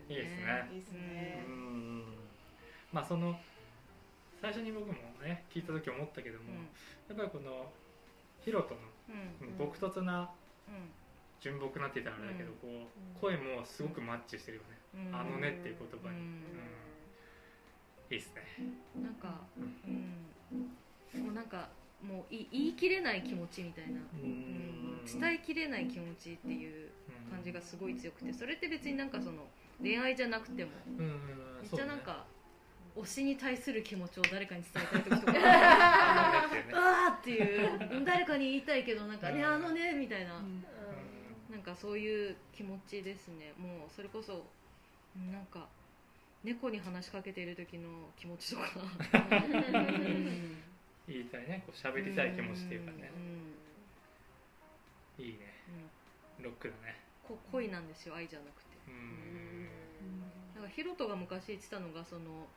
いいですね。いいですうねんまあその最初に僕もね聞いた時思ったけども、やっぱりこのヒロトのうん。うん。朴突なうん。純朴なって言ったらあれだけど、こうん。う声もすごくマッチしてるよね、うん。あのねっていう言葉に、うん。いいっすね。なんか、うん、もうなんかもうい言い切れない気持ちみたいな、うん、伝えきれない気持ちっていう感じがすごい強くてそれって別になんかその恋愛じゃなくても。うんうんめっちゃなんか推しに対する気持ちを誰かに伝えたい時とか。ああーっていう。誰かに言いたいけどなんかねうん。あのねみたいな。うん。なんかそういう気持ちですね。もうそれこそうんなんか猫に話しかけている時の気持ちとか。うん。言いたいね。こう喋りたい気持ちっていうかね。うん。いいね。うん。ロックだね。こ恋なんですよ愛じゃなくて。うんかヒロトが昔言ってたのがその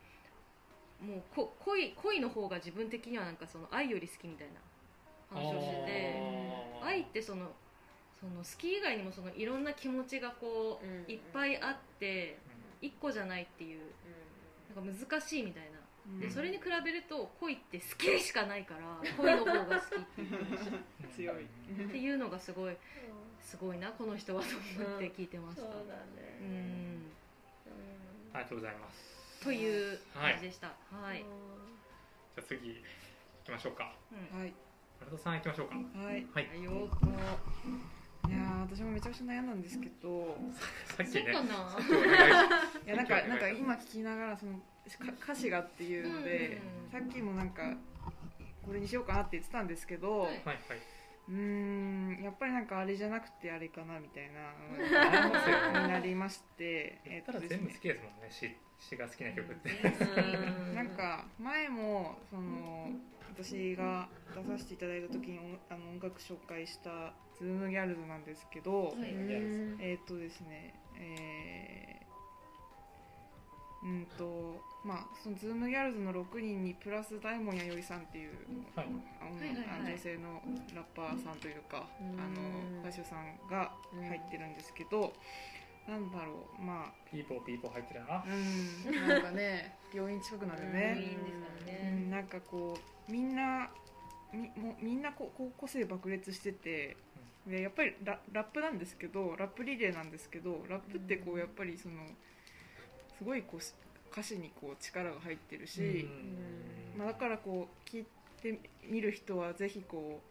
もうこ恋恋の方が自分的にはなんかその愛より好きみたいな話をしてて愛ってそのその好き以外にもそのいろんな気持ちがこう、うん。いっぱいあって一個じゃないっていうなんか難しいみたいな。でそれに比べると恋って好きしかないから恋の方が好きっていううん。強い。っていうのがすごいすごいなこの人はと思って聞いてました、そうだうん。ねありがとうございますという感じでした。はい、じゃあ次行きましょうか。うん。はい。村田さん行きましょうか。はい。はい。はいやー私もめちゃくちゃ悩んだんですけど。さっきねいやなんかなんか今聞きながらそのか歌詞がっていうので、うんさっきもなんかこれにしようかなって言ってたんですけど、はいはいはいうーんやっぱりなんかあれじゃなくてあれかなみたいな になりまして言ったら全部好きですもんね。詩詩が好きな曲って。うん。なんか前もその私が出させていただいた時に音あの音楽紹介した「 Zoomgals」なんですけど、はい。えーっとですねえーうんとまあその Zoomgals の6人にプラス大門弥生さんっていう、はい。あのはいはいはい。あの女性のラッパーさんというか、うん。あの歌手さんが入ってるんですけど、なんだろうまピーポーピーポー入ってるな。あうんなんかね 病院近くなんでいいね、んですからね、うん、なんかこうみんなみもうみんなこうこう個性爆裂しててでやっぱりララップなんですけどラップリレーなんですけどラップってこうやっぱりそのすごいこうし歌詞にこう力が入ってるし、まあ、だからこう聞いてみる人はぜひこ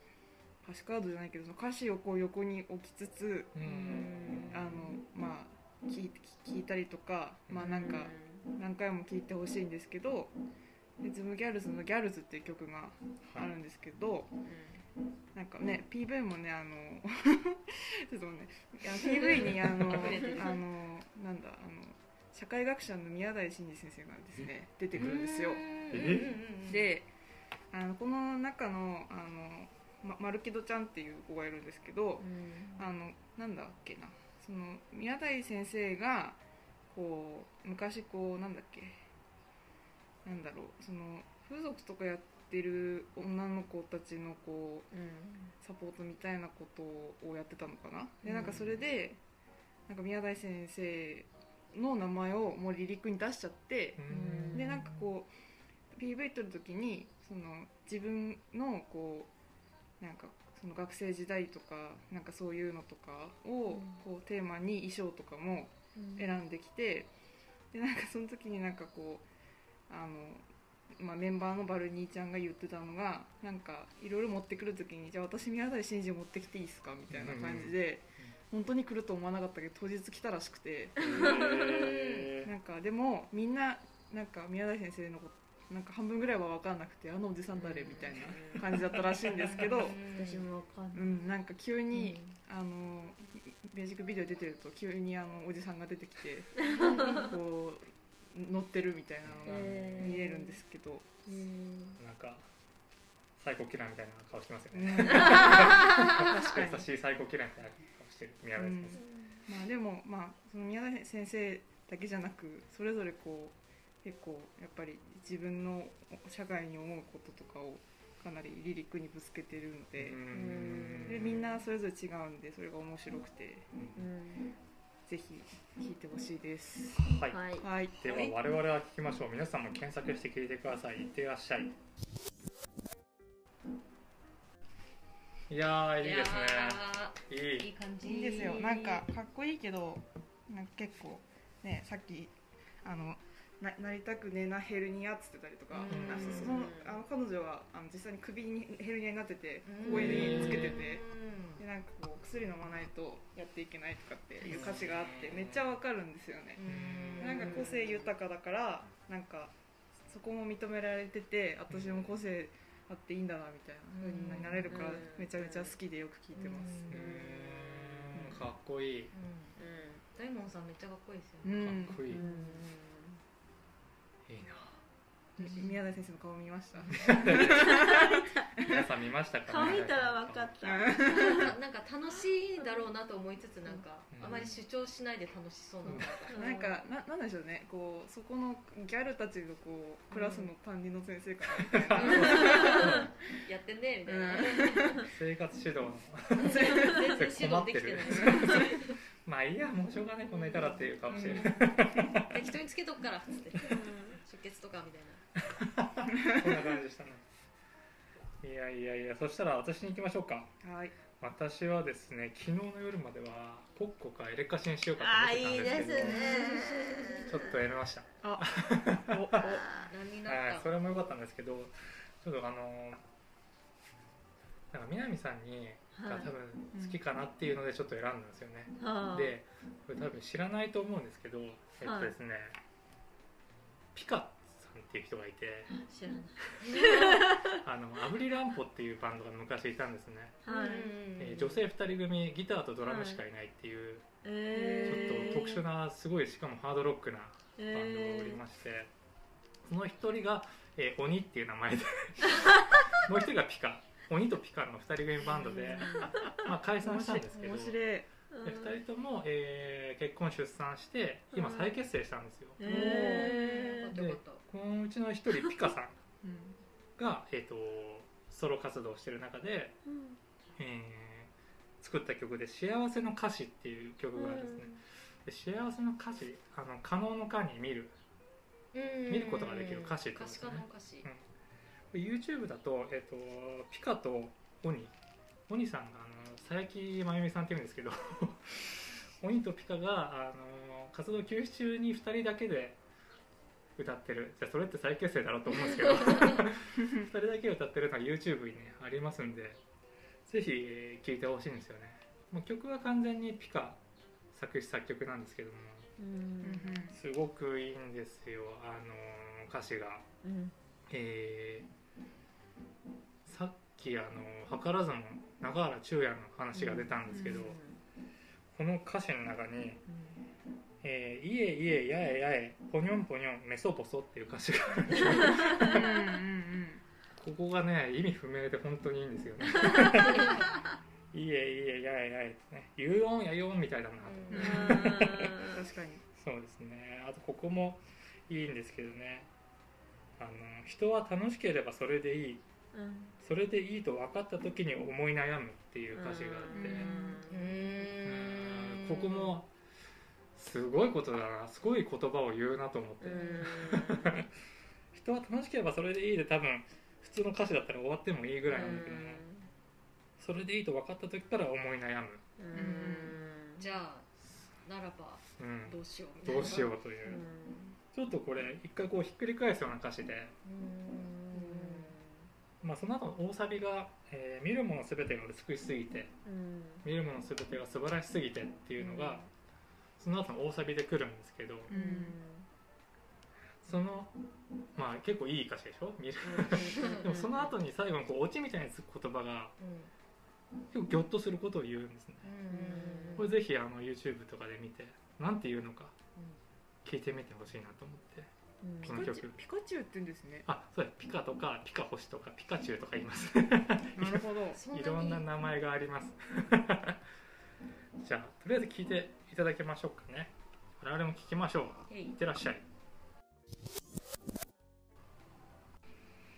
う歌詞カードじゃないけどその歌詞をこう横に置きつつあのまあ聞い聞いたりとかまあなんか何回も聴いてほしいんですけどリズムギャルズの「ギャルズ」っていう曲があるんですけどなんかね PV もねあの ちょっとねいや PV にあの あのなんだあの社会学者の宮台真司先生がですね出てくるんですよ。え？であのこの中のあの、ま、マルキドちゃんっていう子がいるんですけどあのなんだっけな。その宮台先生がこう昔こうなんだっけ。なんだろう。その風俗とかやってる女の子たちのこうサポートみたいなことをやってたのかな。でなんかそれでなんか宮台先生の名前をもう離陸に出しちゃってうん。でなんかこう PV 撮るときにその自分のこうなんかその学生時代とかなんかそういうのとかをこうテーマに衣装とかも選んできてでなんかその時になんかこうあの、まあ、メンバーのバルニーちゃんが言ってたのがなんかいろいろ持ってくる時にじゃあ私宮台真司持ってきていいですかみたいな感じで本当に来ると思わなかったけど当日来たらしくて。へなんかでもみんななんか宮台先生のことなんか半分ぐらいは分かんなくてあのおじさん誰みたいな感じだったらしいんですけど、私もわかんうない。ん、なんか急に、あのミュージックビデオ出てると急にあのおじさんが出てきて こう乗ってるみたいなのが見れるんですけど、うんー。なんかサイコキラーみたいな顔してますようん。ね確かに。優しいサイコキラーみたいな。顔してる宮台先生。まあでもまあその宮台先生だけじゃなくそれぞれこう結構やっぱり自分の社会に思うこととかをかなり離陸にぶつけてるので,、うん。でみんなそれぞれ違うんでそれが面白くてうん。ぜひ聴いてほしいです。はい。はい。はい。では我々は聞きましょう。皆さんも検索して聞いてください。いってらっしゃいいやーいいですね。いい。いい感じいいですよ。なんかかっこいいけどなんか結構ねさっきあのななりたくねえなヘルニアっつってたりとか、そそのあの彼女はあの実際に首にヘルニアになっててうん。ここにつけててうんでなんかこう薬飲まないとやっていけないとかっていう歌詞があってめっちゃわかるんですよね。うん。なんか個性豊かだからなんかそこも認められてて私も個性あっていいんだなみたいな風になれるからうん。めちゃめちゃ好きでよく聴いてます。かっこいい。うん。大門さんめっちゃかっこいいですようねん。かっこいい、いいな宮台先生の顔見ました？皆さん見ましたか顔見たら分かった。なんかなんか楽しいだろうなと思いつつなんかうん。あまり主張しないで楽しそうなのがなんかななんでしょうね。こうそこのギャルたちのこうクラスの担任の先生かなみたいな、やってんねみたいな。生活指導の。全然指導できてない。まあいいやもうしょうがないこんないたらっていう顔してる、適当につけとくからっつって。出血とかみたい こんな感じでしたね。いやいやいやそしたら私に行きましょうか。はい。私はですね昨日の夜まではポッコかエレカシにしようかあと思ってたんですけどね。ちょっとやめました。あおお何になはい、それも良かったんですけどちょっとあのなんか南さんにが多分好きかなっていうのでちょっと選んだんですよね、ーはあでこれ多分知らないと思うんですけどえっとですね、ピカさんっていう人がいて。知らない。あのアブリランポっていうバンドが昔いたんですね、はい。えー女性2人組ギターとドラムしかいないっていう、えー。ちょっと特殊なすごいしかもハードロックなバンドがおりまして、その一人が、えー鬼っていう名前で もう一人がピカ。鬼とピカの2人組バンドで、まあ、解散したんですけど。面白いで2人とも、えー結婚出産して今再結成したんですよ、えよかったよかっこのうちの1人ピカさん うん。が、えー、とソロ活動をしてる中で、ーうん。えー作った曲で「幸せの歌詞」っていう曲があるんですね、で幸せの歌詞あの可能の歌に見る。た見ることができる歌詞ってことですね。家の歌詞。うん。YouTube だと,、えっとピカと鬼鬼さんが佐伯真由美さんっていうんですけど 鬼とピカがあの活動休止中に2人だけで歌ってる。じゃあそれって再結成だろうと思うんですけど 2人だけ歌ってるのが YouTube に、ね、ありますんでぜひえー聴いてほしいんですよね。もう曲は完全にピカ作詞作曲なんですけどもうん。すごくいいんですよあの歌詞が。うん。えーさっきあの図らずも中原中也の話が出たんですけど、この歌詞の中に「えー、いえいえやえやえぽにょんぽにょんメソポソ」っていう歌詞があるんですよ。ここがね意味不明で本当にいいんですよね。いえいえやえやえってね言うよんやよんみたいだなと、うん。確かに。そうですね。あとここもいいんですけどね。あの人は楽しければそれでいい。うんそれでいいと分かった時に思い悩むっていう歌詞があって。ううん。んここもすごいことだな。すごい言葉を言うなと思って、人は楽しければそれでいいで多分普通の歌詞だったら終わってもいいぐらいなんだけどね、それでいいと分かった時から思い悩む、じゃあならばうん、どうしようみたいな。どうしようという、ちょっとこれ一回こうひっくり返すような歌詞で、まあ、その後の大サビが、えー見るもの全てが美しすぎて見るもの全てが素晴らしすぎてっていうのが、その後の大サビで来るんですけど、そのまあ結構いい歌詞でしょ？見る。でもその後に最後にこうオチみたいにつく言葉が結構ギョッとすることを言うんですね。これぜひあの YouTube とかで見てなんて言うのか聞いてみてほしいなと思ってピこの曲。カチュウピカチュウって言うんですね。あそうやピカとかピカ星とかピカチュウとか言います。なるほど。いろんな名前があります。じゃあとりあえず聞いていただきましょうかね。我々も聞きましょう。へい。いってらっしゃい。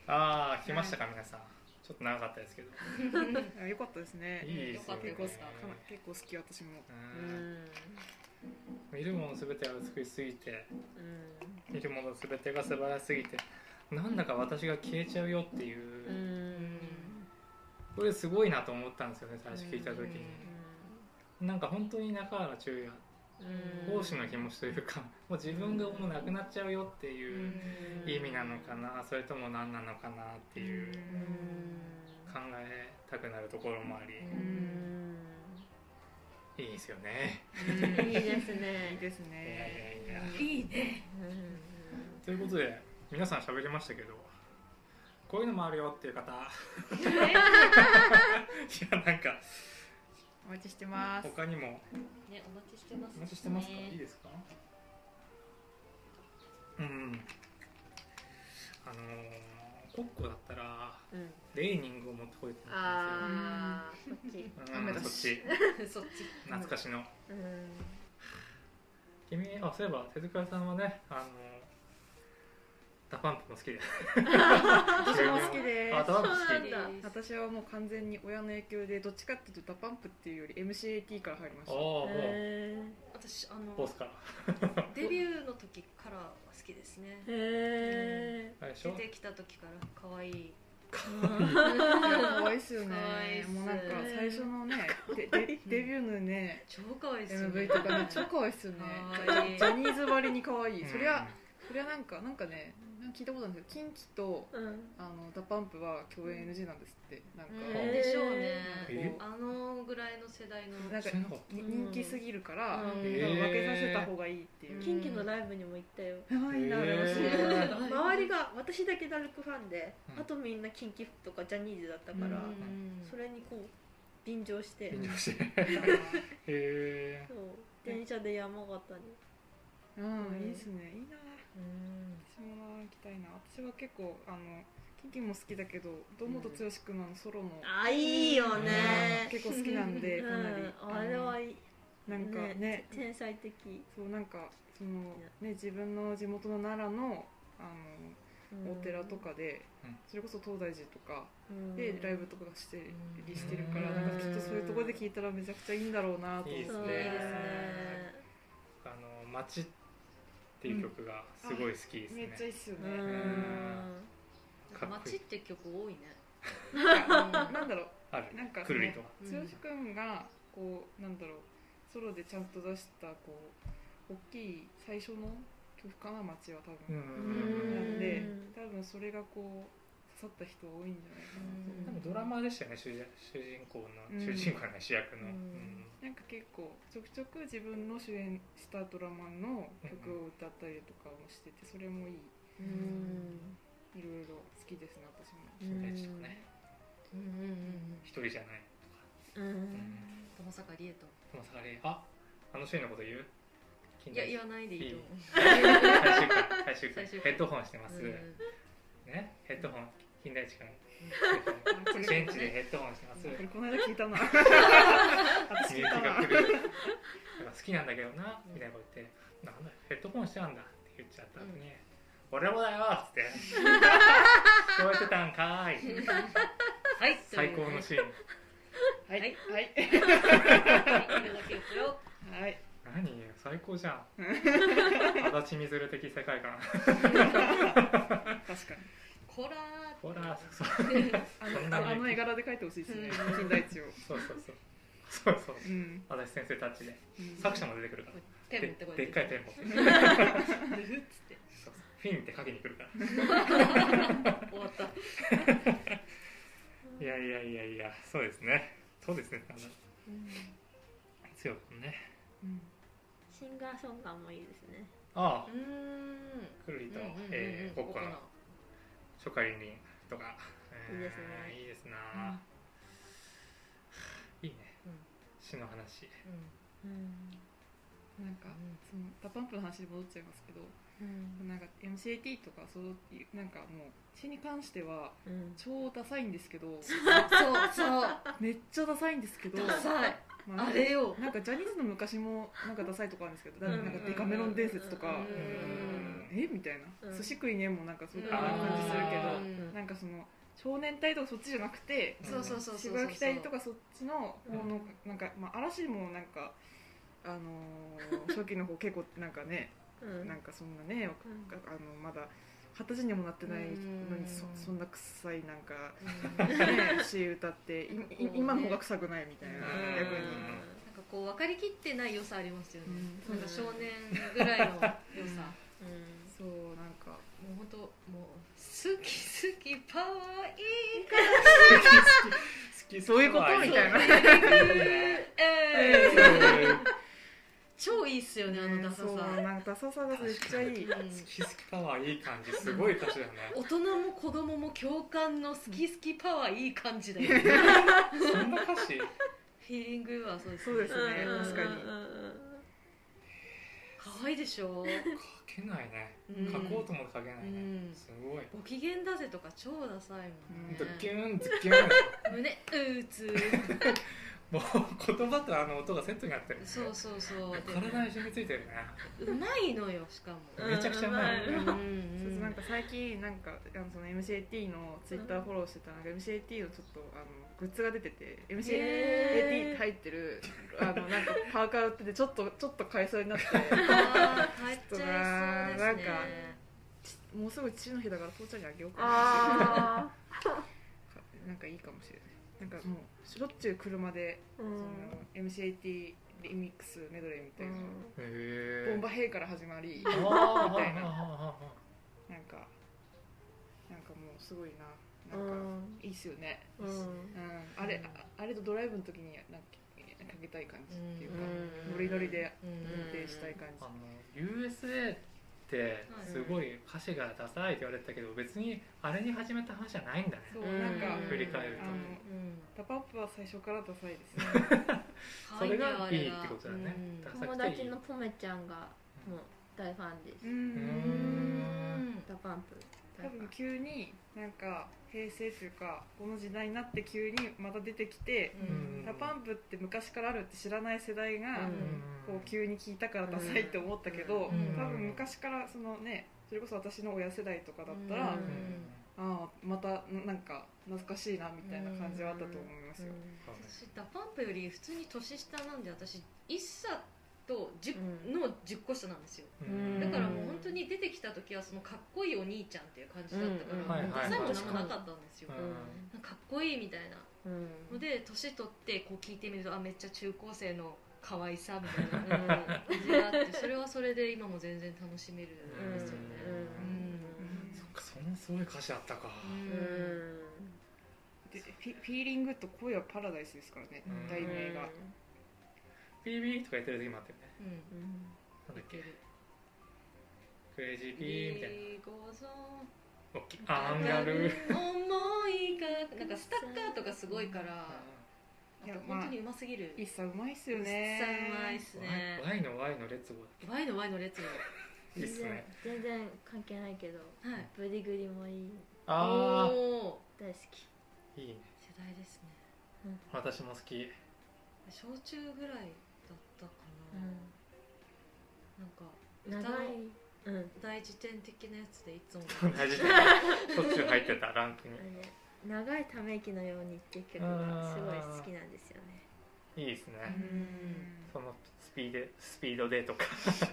ああ来ましたか皆さん。ちょっと長かったですけど。あよかったですね。いいですよね。結構好き私も。うん見るもの全てが美しすぎて見るもの全てが素晴らしすぎてなんだか私が消えちゃうよっていう、これすごいなと思ったんですよね最初聞いた時に、なんか本当に中原中也奉仕の気持ちというか もう自分がもうなくなっちゃうよっていう意味なのかなそれとも何なのかなっていう考えたくなるところもありいいですよね。いいですいいねですいやいねやいや。いいね。ということで皆さん喋りましたけどこういうのもあるよっていう方。いやなんかお待ちしてます。他にも。ねお待ちしてますお待ちしてますか、ねいいですか？うん。あのーコッコだったらうんレーニングを持ってこいってなっああそっちたん。ですよ雨だし。うんそっち。そっち。懐かしの。うん。君あそういえば手塚さんはねあの DA PUMP も好きで。私も好きで あ DA PUMP 好き。そうなんだ。私はもう完全に親の影響でどっちかっていうと DA PUMP っていうより MCAT から入りました。ああもう。へ私あのボスから。デビューの時からは好きですね。えあれでしょ？出てきた時から可愛い可愛いっすよね。もうなんか最初のねででデビューのね超可愛いですよ MV とかね超可愛いっすよね。ジャニーズばりに可愛いそりゃうんそりゃなんかなんかね聞いたことあるんですけどキンキとうん。あの DA PUMPは共演 NG なんですって。なんか、うん。でしょうねの世代の。なんか人気すぎるから、うん。多分分けさせた方がいいっていう、うんキンキのライブにも行ったよ。やばいなへー 周りが私だけダルクファンで、うん。あとみんなキンキとかジャニーズだったから、うん。それにこう便乗して、緊張して。へあえそう。電車で山形に、ーうんいいですね。いいな。うん。私も行きたいな。私は結構あのキンキも好きだけど堂本剛君のあのソロも、あいいよね。結構好きなんでかなり、うん、あれはいい。のなんかね天才的、そうなんかそのね自分の地元の奈良のあのお寺とかで、うん。それこそ東大寺とかうん。でライブとかしてりしてるから、うん。なんかきっとそういうところで聞いたらめちゃくちゃいいんだろうなと思って。いいですね。そうですね。あの街っていう曲がすごい好きですね。めっちゃいいっすよね、うんかっこいい。街って曲多いね。なんかなんだろ ある。うなんかくるりと剛君がこうなんだろうソロでちゃんと出したこう大きい最初の曲かな街は多分、なんで多分それがこう刺さった人多いんじゃないかなと。ドラマでしたよね主人主人公の、うん。主人公の主役の、うん。なんか結構ちょくちょく自分の主演したドラマの曲を歌ったりとかもしててそれもいい。うんいろいろ好きですね私も。金田一とかね。うんうんうん一人じゃないとか、うん。うん。友坂理恵と。友坂理恵。ああのシーンのこと言う？金いや言わないでいいと思う。最終回最終回。ヘッドホンしてます、うん。ね？ヘッドホン。金田一君。あこれ現地でヘッドホンしてます。これこの間聞いたな。私刺激聞いたな好きなんだけどなみたいなこと言って「なんだヘッドホンしてたんだ」って言っちゃった後に「俺もだよ!」っつって「聞こえてたんかーい」はい最高のシーン。はい。はい。はい。はい。これだけですよはい。何最高じゃん。足立みずる的世界観。確かに。こらほらそう。あのあの絵柄で描いてほしいですね。うん。金田一を。そうそうそう。そうそうう。ん。足立先生たちで。うん。作者も出てくるから。ででっかいペン持 って。そうそうフィンって書きに来るから。終わった。いやいやいやいやそうですね。そうですね。なんだ強くね。うん。シンガーソンガーもいいですね。ああ。うーん。くるりとうんうんうんうん。えー Coccoの。初花凛々とか。いいですね。えーいいですな、いいね、うん詩の話。うん。うん。なんかその DA PUMPの話に戻っちゃいますけどうん。なんか m.c.A・T とかそういうなんかもう詩に関してはうん。超ダサいんですけど そうそうめっちゃダサいんですけどダサい。まああれよ。なんかジャニーズの昔もなんかダサいとかあるんですけど、うん。なんかデカメロン伝説とか、うん。え？みたいな、うん。寿司食いねんもなんかそういううん感じするけど、うん。なんかその少年隊とかそっちじゃなくてそうそうそうそう渋谷隊とかそっちのうん。方の、なんか、まあ、嵐もなんかあのー初期の方結構なんかね、うん。なんかそんなね、あのまだ二十歳にもなってないのうん。にそそんな臭いなんかうん。ね詩歌っていい今の方が臭くないみたいなうん。逆に。なんかこう分かりきってない良さありますよね、うん。なんか少年ぐらいの良さ、うん。そうなんかもう本当もう好き好きパワーいいか好きそういうこと？みたいな 超いいっすよねあのダサさ、そうなんかダサさがめっちゃいい。うん。好き好きパワーいい感じすごい歌詞だよね 大人も子供も共感の好き好きパワーいい感じだよそんな歌詞？フィーリングはそうですそうですねうん。確かに。可愛いでしょ？書けないね。うん。書こうとも書けないね。うん。すごい。ご機嫌だぜとか超ダサいもんね。ドッキュンズッキュン。胸うつ もう言葉とあの音がセットになってる。ねそうそうそう。で体に染みついてるね。うまいのよしかも。めちゃくちゃうまい。うんそうそうなんか最近なんかあのその MCAT のツイッターフォローしてたなんか MCAT のちょっとあのグッズが出てて MCAT 入ってるあのなんかパーカー売っててちょっとちょっと買いそうになって。あー入っちゃいそうですね。なんかもうすぐ父の日だから父ちゃんにあげようかな。あ なんかいいかもしれないなんかもうしょっちゅう車で、そのん MCAT リミックスメドレーみたいな、へえボンバヘイから始まりみたいな。あなんかなんかもうすごいな。うなんかんいいっすよね、うん。うん、あれああれとドライブの時になんかかけたい感じっていうか、うん。ノリノリでうん。運転したい感じ、あの USA ってすごい歌詞がダサいって言われてたけど別にあれに始めた話じゃないんだね。そううんなんか、うん。振り返ると。あのうん。 DA PUMPは最初からダサいですね。それがいいってことだね。うん。友達のポメちゃんがもう大ファンです。ううんん。 DA PUMP多分急になんか平成というかこの時代になって急にまた出てきて、うん。 DA PUMPって昔からあるって知らない世代が、うん。こう急に聞いたからダサいって思ったけど、うん。多分昔からそのねそれこそ私の親世代とかだったら、うん。ああまたなんか懐かしいなみたいな感じはあったと思いますよ、私 DA PUMPより普通に年下なんで私1歳と10うん。の10個下なんですよ。うん。だからもう本当に出てきた時はそのかっこいいお兄ちゃんっていう感じだったから、うん。もうダサいも何もなかったんですよ、うん。かっこいいみたいな。うん。ので年取ってこう聞いてみるとあめっちゃ中高生の可愛さみたいな感じがあってそれはそれで今も全然楽しめるんですよね、うん。そっかかそんなすごい歌詞あったか、うん。でフィーリングと声はパラダイスですからね。うん。題名がビービーとか言ってる時もあったよねうんなんだっけクレイジービーみたいなビーゴーゾーン大きいアンガルー思いがなんかスタッカーとかすごいからいやまあと本当にうますぎるいっさうまいっすよめっちねゃうまいっすね Y の Y の列語ワイのワイの列のいいっすね全然関係ないけどはいブリグリもいいあおー大好きいいね世代ですね私も好き小中ぐらいうな、なんか長いうん大辞典的なやつでいつも。大事だしょっちゅう入ってたランクに長いため息のようにっていう曲がすごい好きなんですよね。いいですね、うん。そのスピードスピードでとか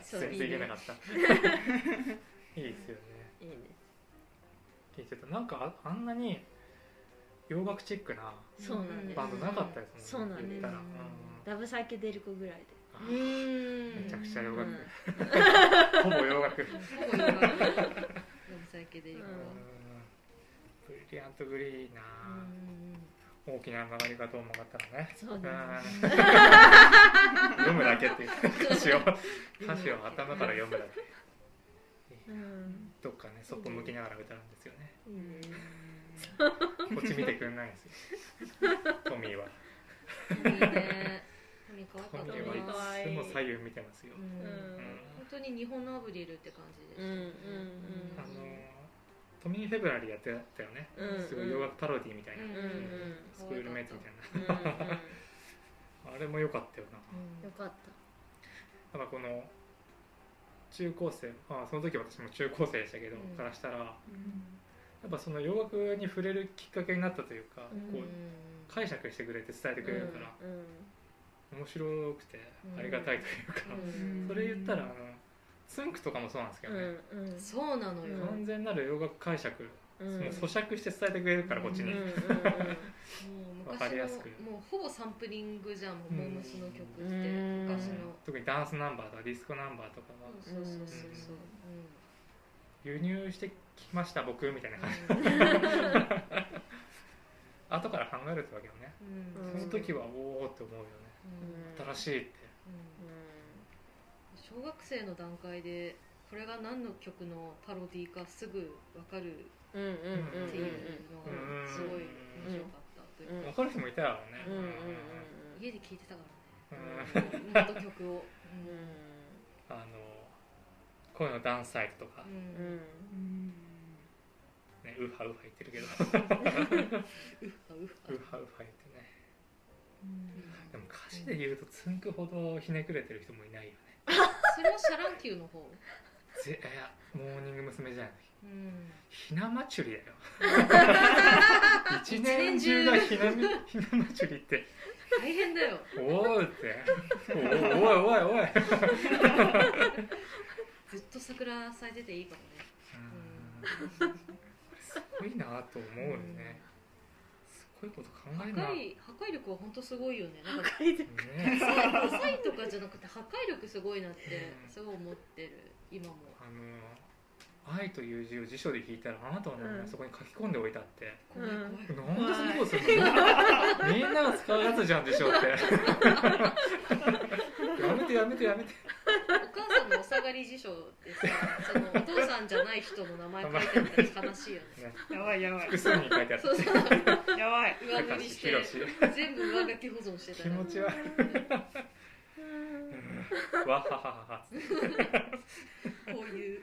全然いけなかった。いいですよね。いいね。聞いてた。なんかああんなに洋楽チックなバンドなかったですそうなんです。うん。ラブサイケデリコぐらいであうーん。めちゃくちゃ洋楽、うん。ほぼ洋楽。ほぼ洋楽。ラブリリリアントグリー大きな曲がり方を曲がったらね。そう読むだけっていう。歌詞を。歌詞を頭から読むだけ。うん。どっかねそっぽ向きながら歌うんですよね。こっち見てくんないんですよ。トミーはいいねトミー可愛かトったミーなはいつも左右見てますよ、本当に日本のアブリルって感じでしあのトミー・フェブラリーやってたよね、うんすごい洋楽パロディみたいな、スクールメイトみたいな。あれも良かったよな。うん。よかっなんかこの中高生あその時私も中高生でしたけど、うん。からしたらやっぱその洋楽に触れるきっかけになったというか、うん。こう解釈してくれて伝えてくれるから、うん面白くてありがたいというか、うん。それ言ったらあのツンクとかもそうなんですけどね、うんうん。そうなのよ、うん完全なる洋楽解釈、うん。もう咀嚼して伝えてくれるからこっちに、うんうんうんもうわか昔のりやすく。もうほぼサンプリングじゃんもううんモームスの曲ってうん。昔の。特にダンスナンバーとかディスコナンバーとか。はそうそうそうそう輸入してきました僕みたいな感じ、うん。後から考えるってわけよね、うん。その時はおおって思うよね。うん新しいって。小学生の段階でこれが何の曲のパロディーかすぐ分かるうんうんうんっていうのがすごい面白かったというか、分かる人もいたよね。うんうんうん家で聴いてたかうん。らね元曲を、あの声のダンスサイトとか、うん。うんうんね、ウハウハ言ってるけど。うっはうっはウハウハ言ってねでも歌詞で言うとつんくほどひねくれてる人もいないよね。それはシャ乱Q の方？ぜいやモーニング娘。じゃないうん。ひな祭りだよ。一年中。がひなみひな祭りって。大変だよ。おーって。おおおいおいおいずっと桜咲いてていいかもね。うん。すごいなと思うよね。すごいこと考えるな、破ね、壊破壊力は本当すごいよね。なんか書いてダサいとかじゃなくて破壊力すごいなってすごい思ってる今もあの愛という字を辞書で引いたらあなたの名前うんそこに書き込んでおいたって、怖い怖いなんでそんなことするのみんなが使うやつじゃんでしょってやめてやめてやめてがり辞書でさそのお父さんじゃない人の名前書いてあったら悲しいよね。ねやばいやばい。複数に書いてあってそうそうやばい。上塗りし。て全部上書き保存してた気持ち悪い。わははははこういう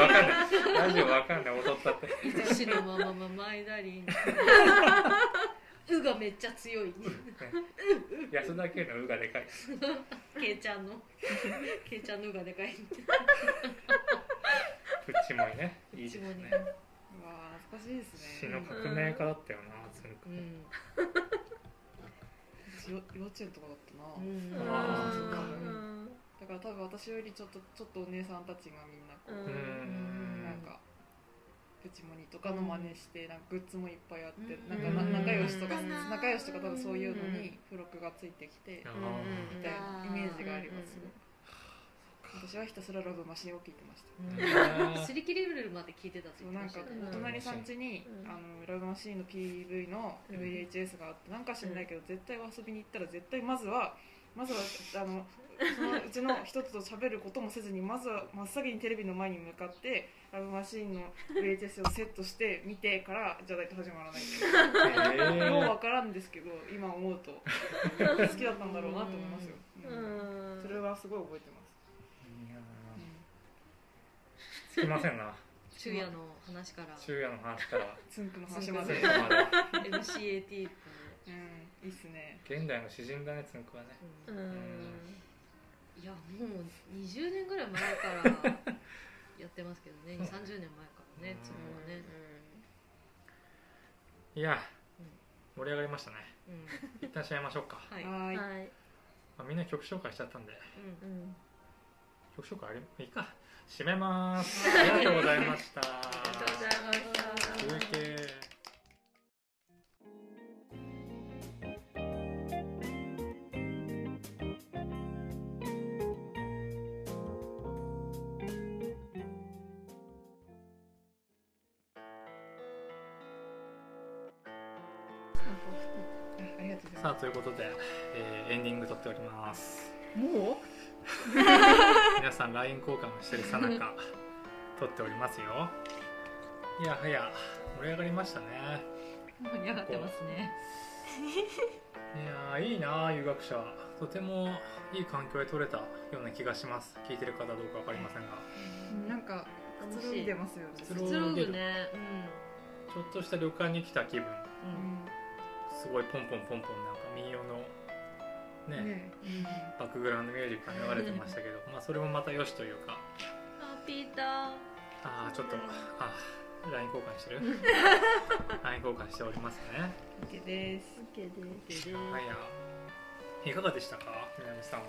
わかん。ないラジオわかんない踊ったって愛しのままま前だりうがめっちゃ強い。安田圭の「う」がでかい。けいちゃんの。けいちゃんのうがでかい。プッチモイね。いいですね。わー懐かしいですね。詩の革命家だったよなつんくうん。幼稚園とかだったな、うん。あー。そっか。だから多分私よりちょっとちょっとお姉さんたちがみんなこう、ううんんなんかプチモニとかの真似してなんかグッズもいっぱいあって、うん。なんかな仲良しとかうん仲良しとか多分そういうのに付録がついてきて、あみたいなイメージがあります、うん。私はひたすらラブマシンを聞いてました。うん。へー擦り切れるまで聞いてたってそうなん。かお隣さん。家に、うん。あのラブマシーンの PV のうん。VHS があってなん。か知らないけど、絶対遊びに行ったら絶対まずはまずはあのそのうちの一つと喋ることもせずにまずは真っ先にテレビの前に向かってラブマシーンの VHS をセットして見てからじゃないと始まらないっていう。分からんですけど今思うと。好きだったんだろうなと思いますよ、ううん。んそれはすごい覚えてます、いやうーつきませんな。昼夜の話から。昼夜の話から。ん、ツンクの話まつで MCAT ってね。うんいいっすね。現代の詩人だねつんくはね。ううん。んいやもう20年ぐらい前から やってますけどね。うん。30年前からねうん。つもはね。いやうん。盛り上がりましたね。うん。一旦締めましょうか、はい。まあ、みんな曲紹介しちゃったんで。うん。うん曲紹介ありいいか。締めます。ありがとうございました。ありがとうございましたということで、えーエンディング撮っております。すも 皆さん LINE 交換をしてるさなか 撮っておりますよ。いやはや盛り上がりましたね。盛り上がってますね。いやーいいなあ遊学者。とてもいい環境で撮れたような気がします。聞いてる方どうか分かりませんが。うなんかくつろいでますよね。くつろぐね。ちょっとした旅館に来た気分。うん。うんうすごいポンポンポンポンなんか民謡のねんね。バックグラウンドミュージックが流れてましたけど、まあそれもまたよしというか。あピーター。ああちょっとあ LINE 交換してる？LINE 交換しておりますね。OK です。OK です。はいやいかがでしたか？南さんは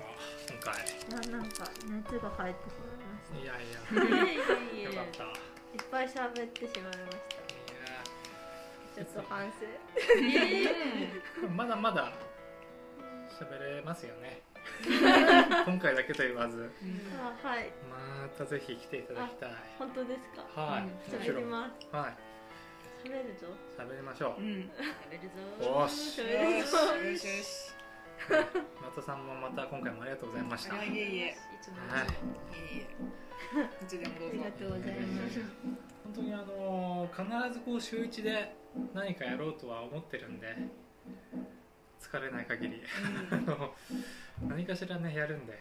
今回。ななんか熱が入ってしまいましいやいや。よかったいた。いっぱい喋ってしまいましたちょっと反省。まだまだ喋れますよね。今回だけと言わず。あはい。またぜひ来ていただきたい。本当ですか？はい、喋ります。はい。喋るぞ。喋りましょう、うん。よ食べるぞ。おーし。喋るぞし。よし。よし。松田さんもまた今回もありがとうございまし。たあいえいえいつもはいいえいえいつでもどうぞありがとうございます本当にあの必ずこう週一で何かやろうとは思ってるんで疲れない限り。あの何かしらねやるんで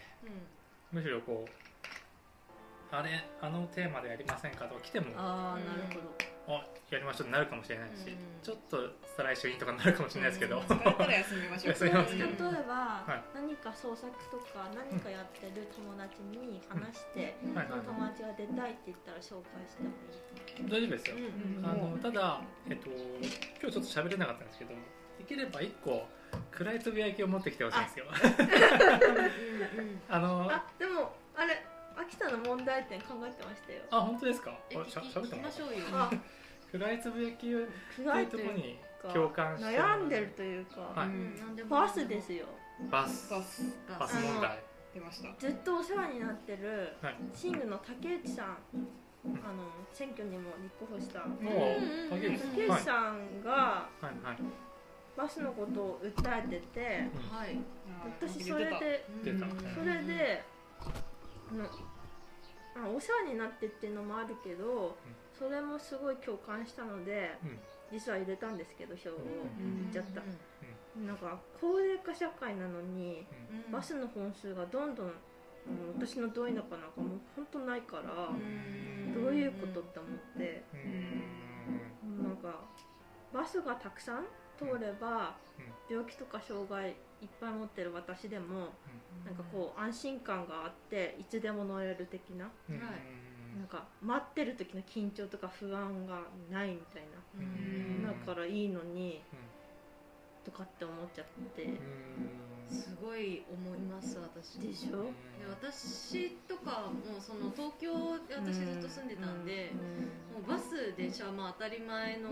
うむしろこうあれあのテーマでやりませんかとか来てもんああなるほどあやりましょうってなるかもしれないし、うん。ちょっと再来週にとかになるかもしれないですけど、疲れたら休みましょう。例えば、はい何か創作とか何かやってる友達に話して、はい。その友達が出たいって言ったら紹介してもいい大丈夫ですよ、うん。あのただ、えっと、今日ちょっと喋れなかったんですけどできれば1個暗いつぶやきを持ってきてほしいんですよ。あ のあでもあれ秋田の問題点考えてましたよ。あ本当ですか？えあしゃ喋ってもらった行きましょうよ。あ暗いつぶやきを暗いとこにか共感して悩んでるというか、はい。バスですよ。バス。バス。バス問題。出ました。ずっとお世話になってるはい。シングの竹内さん、ん。あの選挙にも立候補した。竹内さん。がはいはい。バスのことを訴えててはい。私それでそれであのあお世話になってっていうのもあるけどそれもすごい共感したのでうん。実は入れたんですけど票をうん。言っちゃった。なんか高齢化社会なのにうん。バスの本数がどんどんもう私のどういうのかなんかもう本当ないからうん。どういうことって思って。うん。なんかバスがたくさん通れば病気とか障害いっぱい持ってる私でもなんかこう安心感があっていつでも乗れる的ななんか待ってる時の緊張とか不安がないみたいうん。なだからいいのにとかって思っちゃって。うん。すごい思います私でしょ？で私とかもその東京で私ずっと住んでたんで、もうバス電車はまあ当たり前の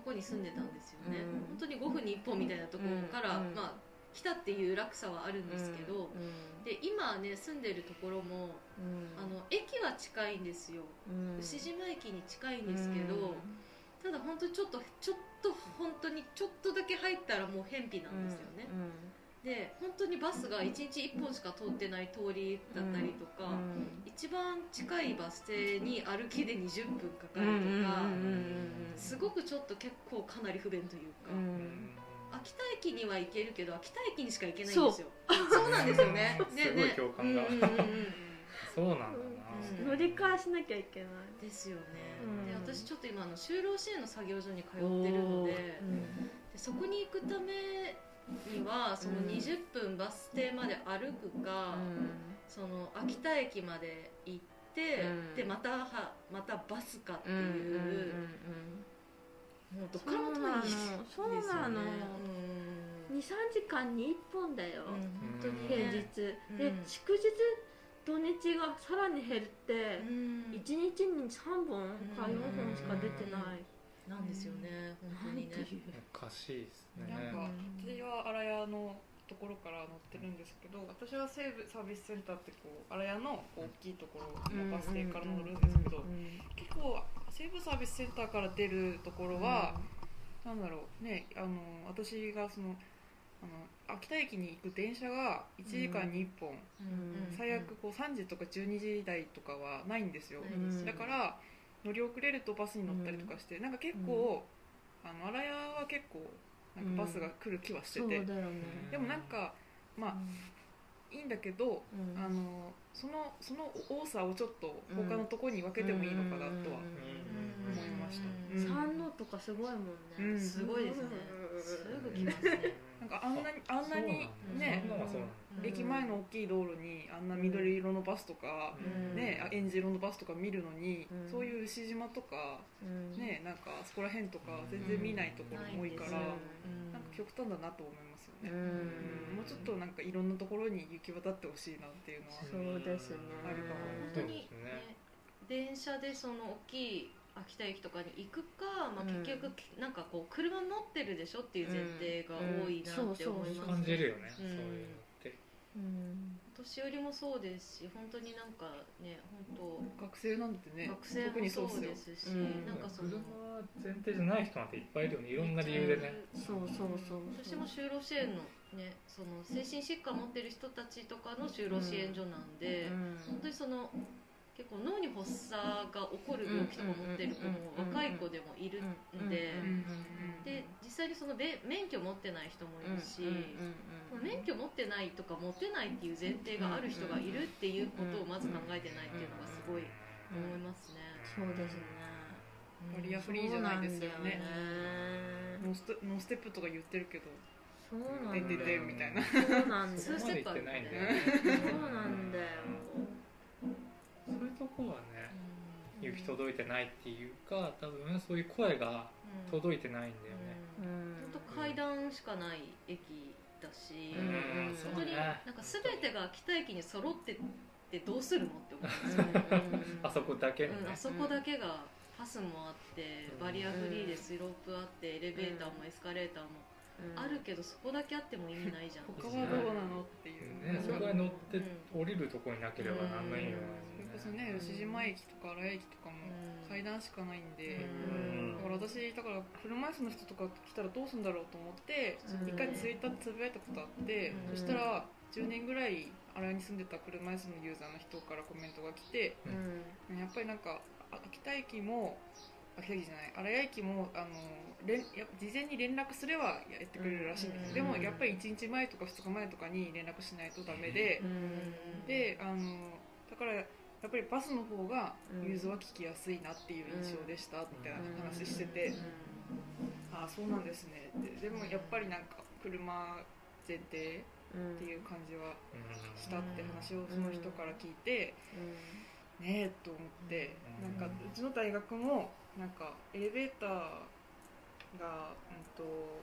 うんとこに住んでたんですよね、うん。本当に5分に1本みたいなところから、うん。まあ来たっていう落差はあるんですけど、で今ね住んでるところも、あの駅は近いんですよ、牛島駅に近いんですけど、ただ本当ちょっとちょっと本当にちょっとだけ入ったらもう偏僻なんですよね、で本当にバスが1日1本しか通ってない通りだったりとか、一番近いバス停に歩きで20分かかるとか、すごくちょっと結構かなり不便というか、秋田駅には行けるけど秋田駅にしか行けないんですよ。そう。なんですよね。すごい共感が、そうなんだな、乗り換えしなきゃいけない。ですよね、で私ちょっと今あの就労支援の作業所に通ってるので,、でそこに行くためにはその20分バス停まで歩くか、その秋田駅まで行って、でまたはまたバスかっていう、もうどっからも遠いそうなの、23時間に1本だよ、本当に平日、で祝日土日がさらに減って、1日に3本か4本しか出てない、なんですよね、本当にね。おかしいですね。なんか私は荒谷のところから乗ってるんですけど私は西武サービスセンターってこう荒谷の大きいところのバス停から乗るんですけど結構西武サービスセンターから出るところは、うん、なんだろうねあの私がそのあの秋田駅に行く電車が1時間に1本、うん、最悪こう3時とか12時台とかはないんですよ、うん、だから乗り遅れるとバスに乗ったりとかして、なんか結構、あの荒谷は結構なんかバスが来る気はしてて、うんね、でもなんかまあ、いいんだけど、あのそのその多さをちょっと他のところに分けてもいいのかなとは思いました、三能とかすごいもんね、すごいですね、すぐ来ますねなんかあんなにあんなにね。駅前の大きい道路にあんな緑色のバスとか、ねえん。じ色のバスとか見るのに、そういう牛島とか、ねなんかそこら辺とか全然見ないところも多いから、なんか極端だなと思いますよね、もうちょっとなんかいろんなところに行き渡ってほしいなっていうのはそうですね。あるかも。本当に、ね、電車でその大きい秋田駅とかに行くか、まあ、結局、なんかこう車持ってるでしょっていう前提が多いなって思います、感じるよね、そういうのって。うん。年寄りもそうですし本当になんかね本当学生なんてね学生もそうですし、なんかその車前提じゃない人なんていっぱいいるよねいろんな理由でね。そうそうそう私も就労支援のねその精神疾患持ってる人たちとかの就労支援所なんで、本当にその結構脳に発作が起こる病気とか持ってる子も若い子でもいるんでで実際にその免許持ってない人もいるし免許持ってないとか持てないっていう前提がある人がいるっていうことをまず考えてないっていうのがすごい思いますね。そうですねバリアフリーじゃないですよねノースノーステップとか言ってるけどそうなんだよみたいなそうなんだよそうなんだ行き届いてないっていうか多分そういう声が届いてないんだよね、本当階段しかない駅だし、本当になんか全てが北駅に揃ってってどうするのって思うんですよ、あそこだけ、ね。あそこだけがパスもあってバリアフリーでスロープあってエレベーターもエスカレーターもあるけどそこだけあっても意味ないじゃん。他はどうなの？っていう。ねそこへ乗って降りるとこになければ何の意味もないそれこそね牛島駅とか荒井駅とかも階段しかないんで。だから私だから車椅子の人とか来たらどうするんだろうと思って一回ツイッターつぶやいたことあってそしたら10年ぐらい荒井に住んでた車椅子のユーザーの人からコメントが来てやっぱりなんか秋田駅も秋田駅じゃない。荒谷駅もあの連や事前に連絡すればやってくれるらしいんです、でもやっぱり1日前とか2日前とかに連絡しないとダメで、であのだからやっぱりバスの方が融通は聞きやすいなっていう印象でしたみたいな話してて、ああそうなんですね。ってでもやっぱりなんか車前提っていう感じはしたって話をその人から聞いて、ねえと思って。なんかうちの大学もなんかエレベーターが、うんと、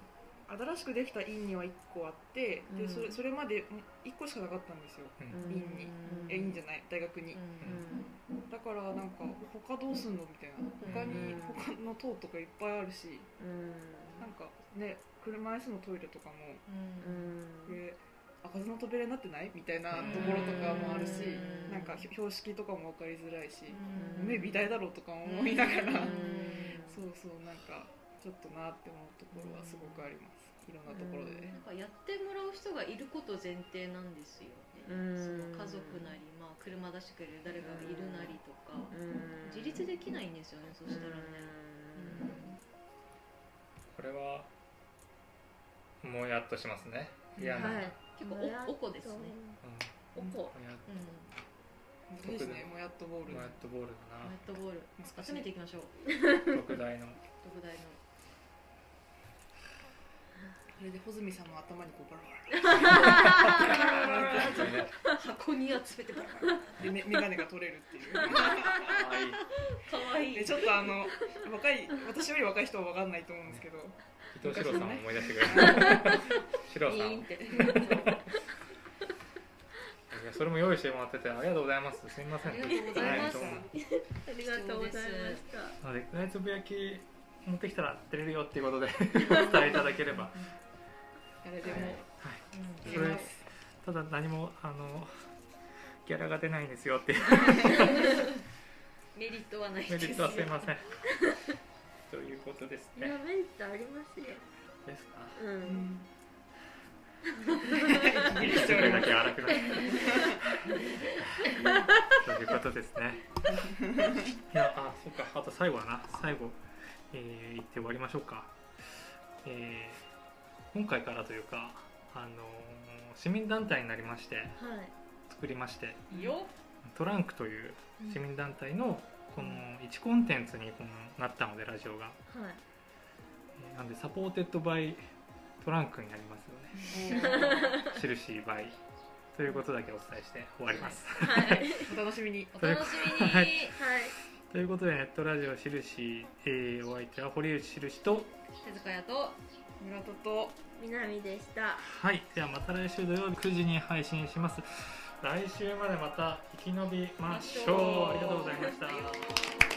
新しくできた院には1個あって、でうん。それそれまで1個しかなかったんですよ。うん。院に。え院じゃない大学に。うん。だからなんか他どうすんのみたいな。他にうん。他の塔とかいっぱいあるし。うん。なんかね車椅子のトイレとかも。うん。これ開かずの扉になってない？みたいなところとかもあるしうん。なんかひ標識とかも分かりづらいしうん。目美大だろうとか思いながら。うん。そうそうなんかちょっとなって思うところはすごくあります。いろんなところで。なんかやってもらう人がいること前提なんですよね、家族なり、まあ、車出してくれる誰かがいるなりとか、うん。自立できないんですよねそしたらね、これはもやっとしますね。嫌な、はい結構おおこですね。うん。おこ。もやうん。ですね。もやっとボール。もやっとボールだホワイトボール。集めていきましょう。な特大の。特大の。それで穂積さんの頭にこうバラバラ箱に集めてたでめ眼鏡が取れるっていうかわいいかわいいでちょっとあの若い私より若い人は分かんないと思うんですけど伊藤四郎さんを思い出してくれる四郎さん。いやそれも用意してもらっててありがとうございます。すみません。ありがとうございます。はどうもありがとうございました。なのでつぶやき持ってきたら出れるよっていうことでお 伝えいただければ。誰でもはい。うん。それただ何もあのギャラが出ないんですよって。メリットはないです。メリットはすいませんということですいやねメリットありますよ。ですか。ううん。ん世界だけ荒くなるということですね。いやあそっか。あと最後だな。最後、えー、言って終わりましょうか、えー今回からというかあのー市民団体になりましてはい。作りましてよ。トランクという市民団体のこの1コンテンツにこのなったのでラジオが。はい。えーなんで supported by トランクになりますので印バイ。ということだけお伝えして終わります、はい。お楽しみに。お楽しみに、はい。はい。ということでネットラジオ印、えーお相手は堀内印と手塚屋と村田と。南でした。はい。ではまた来週土曜日9時に配信します来週までまた生き延びましょう。ありがとうございました。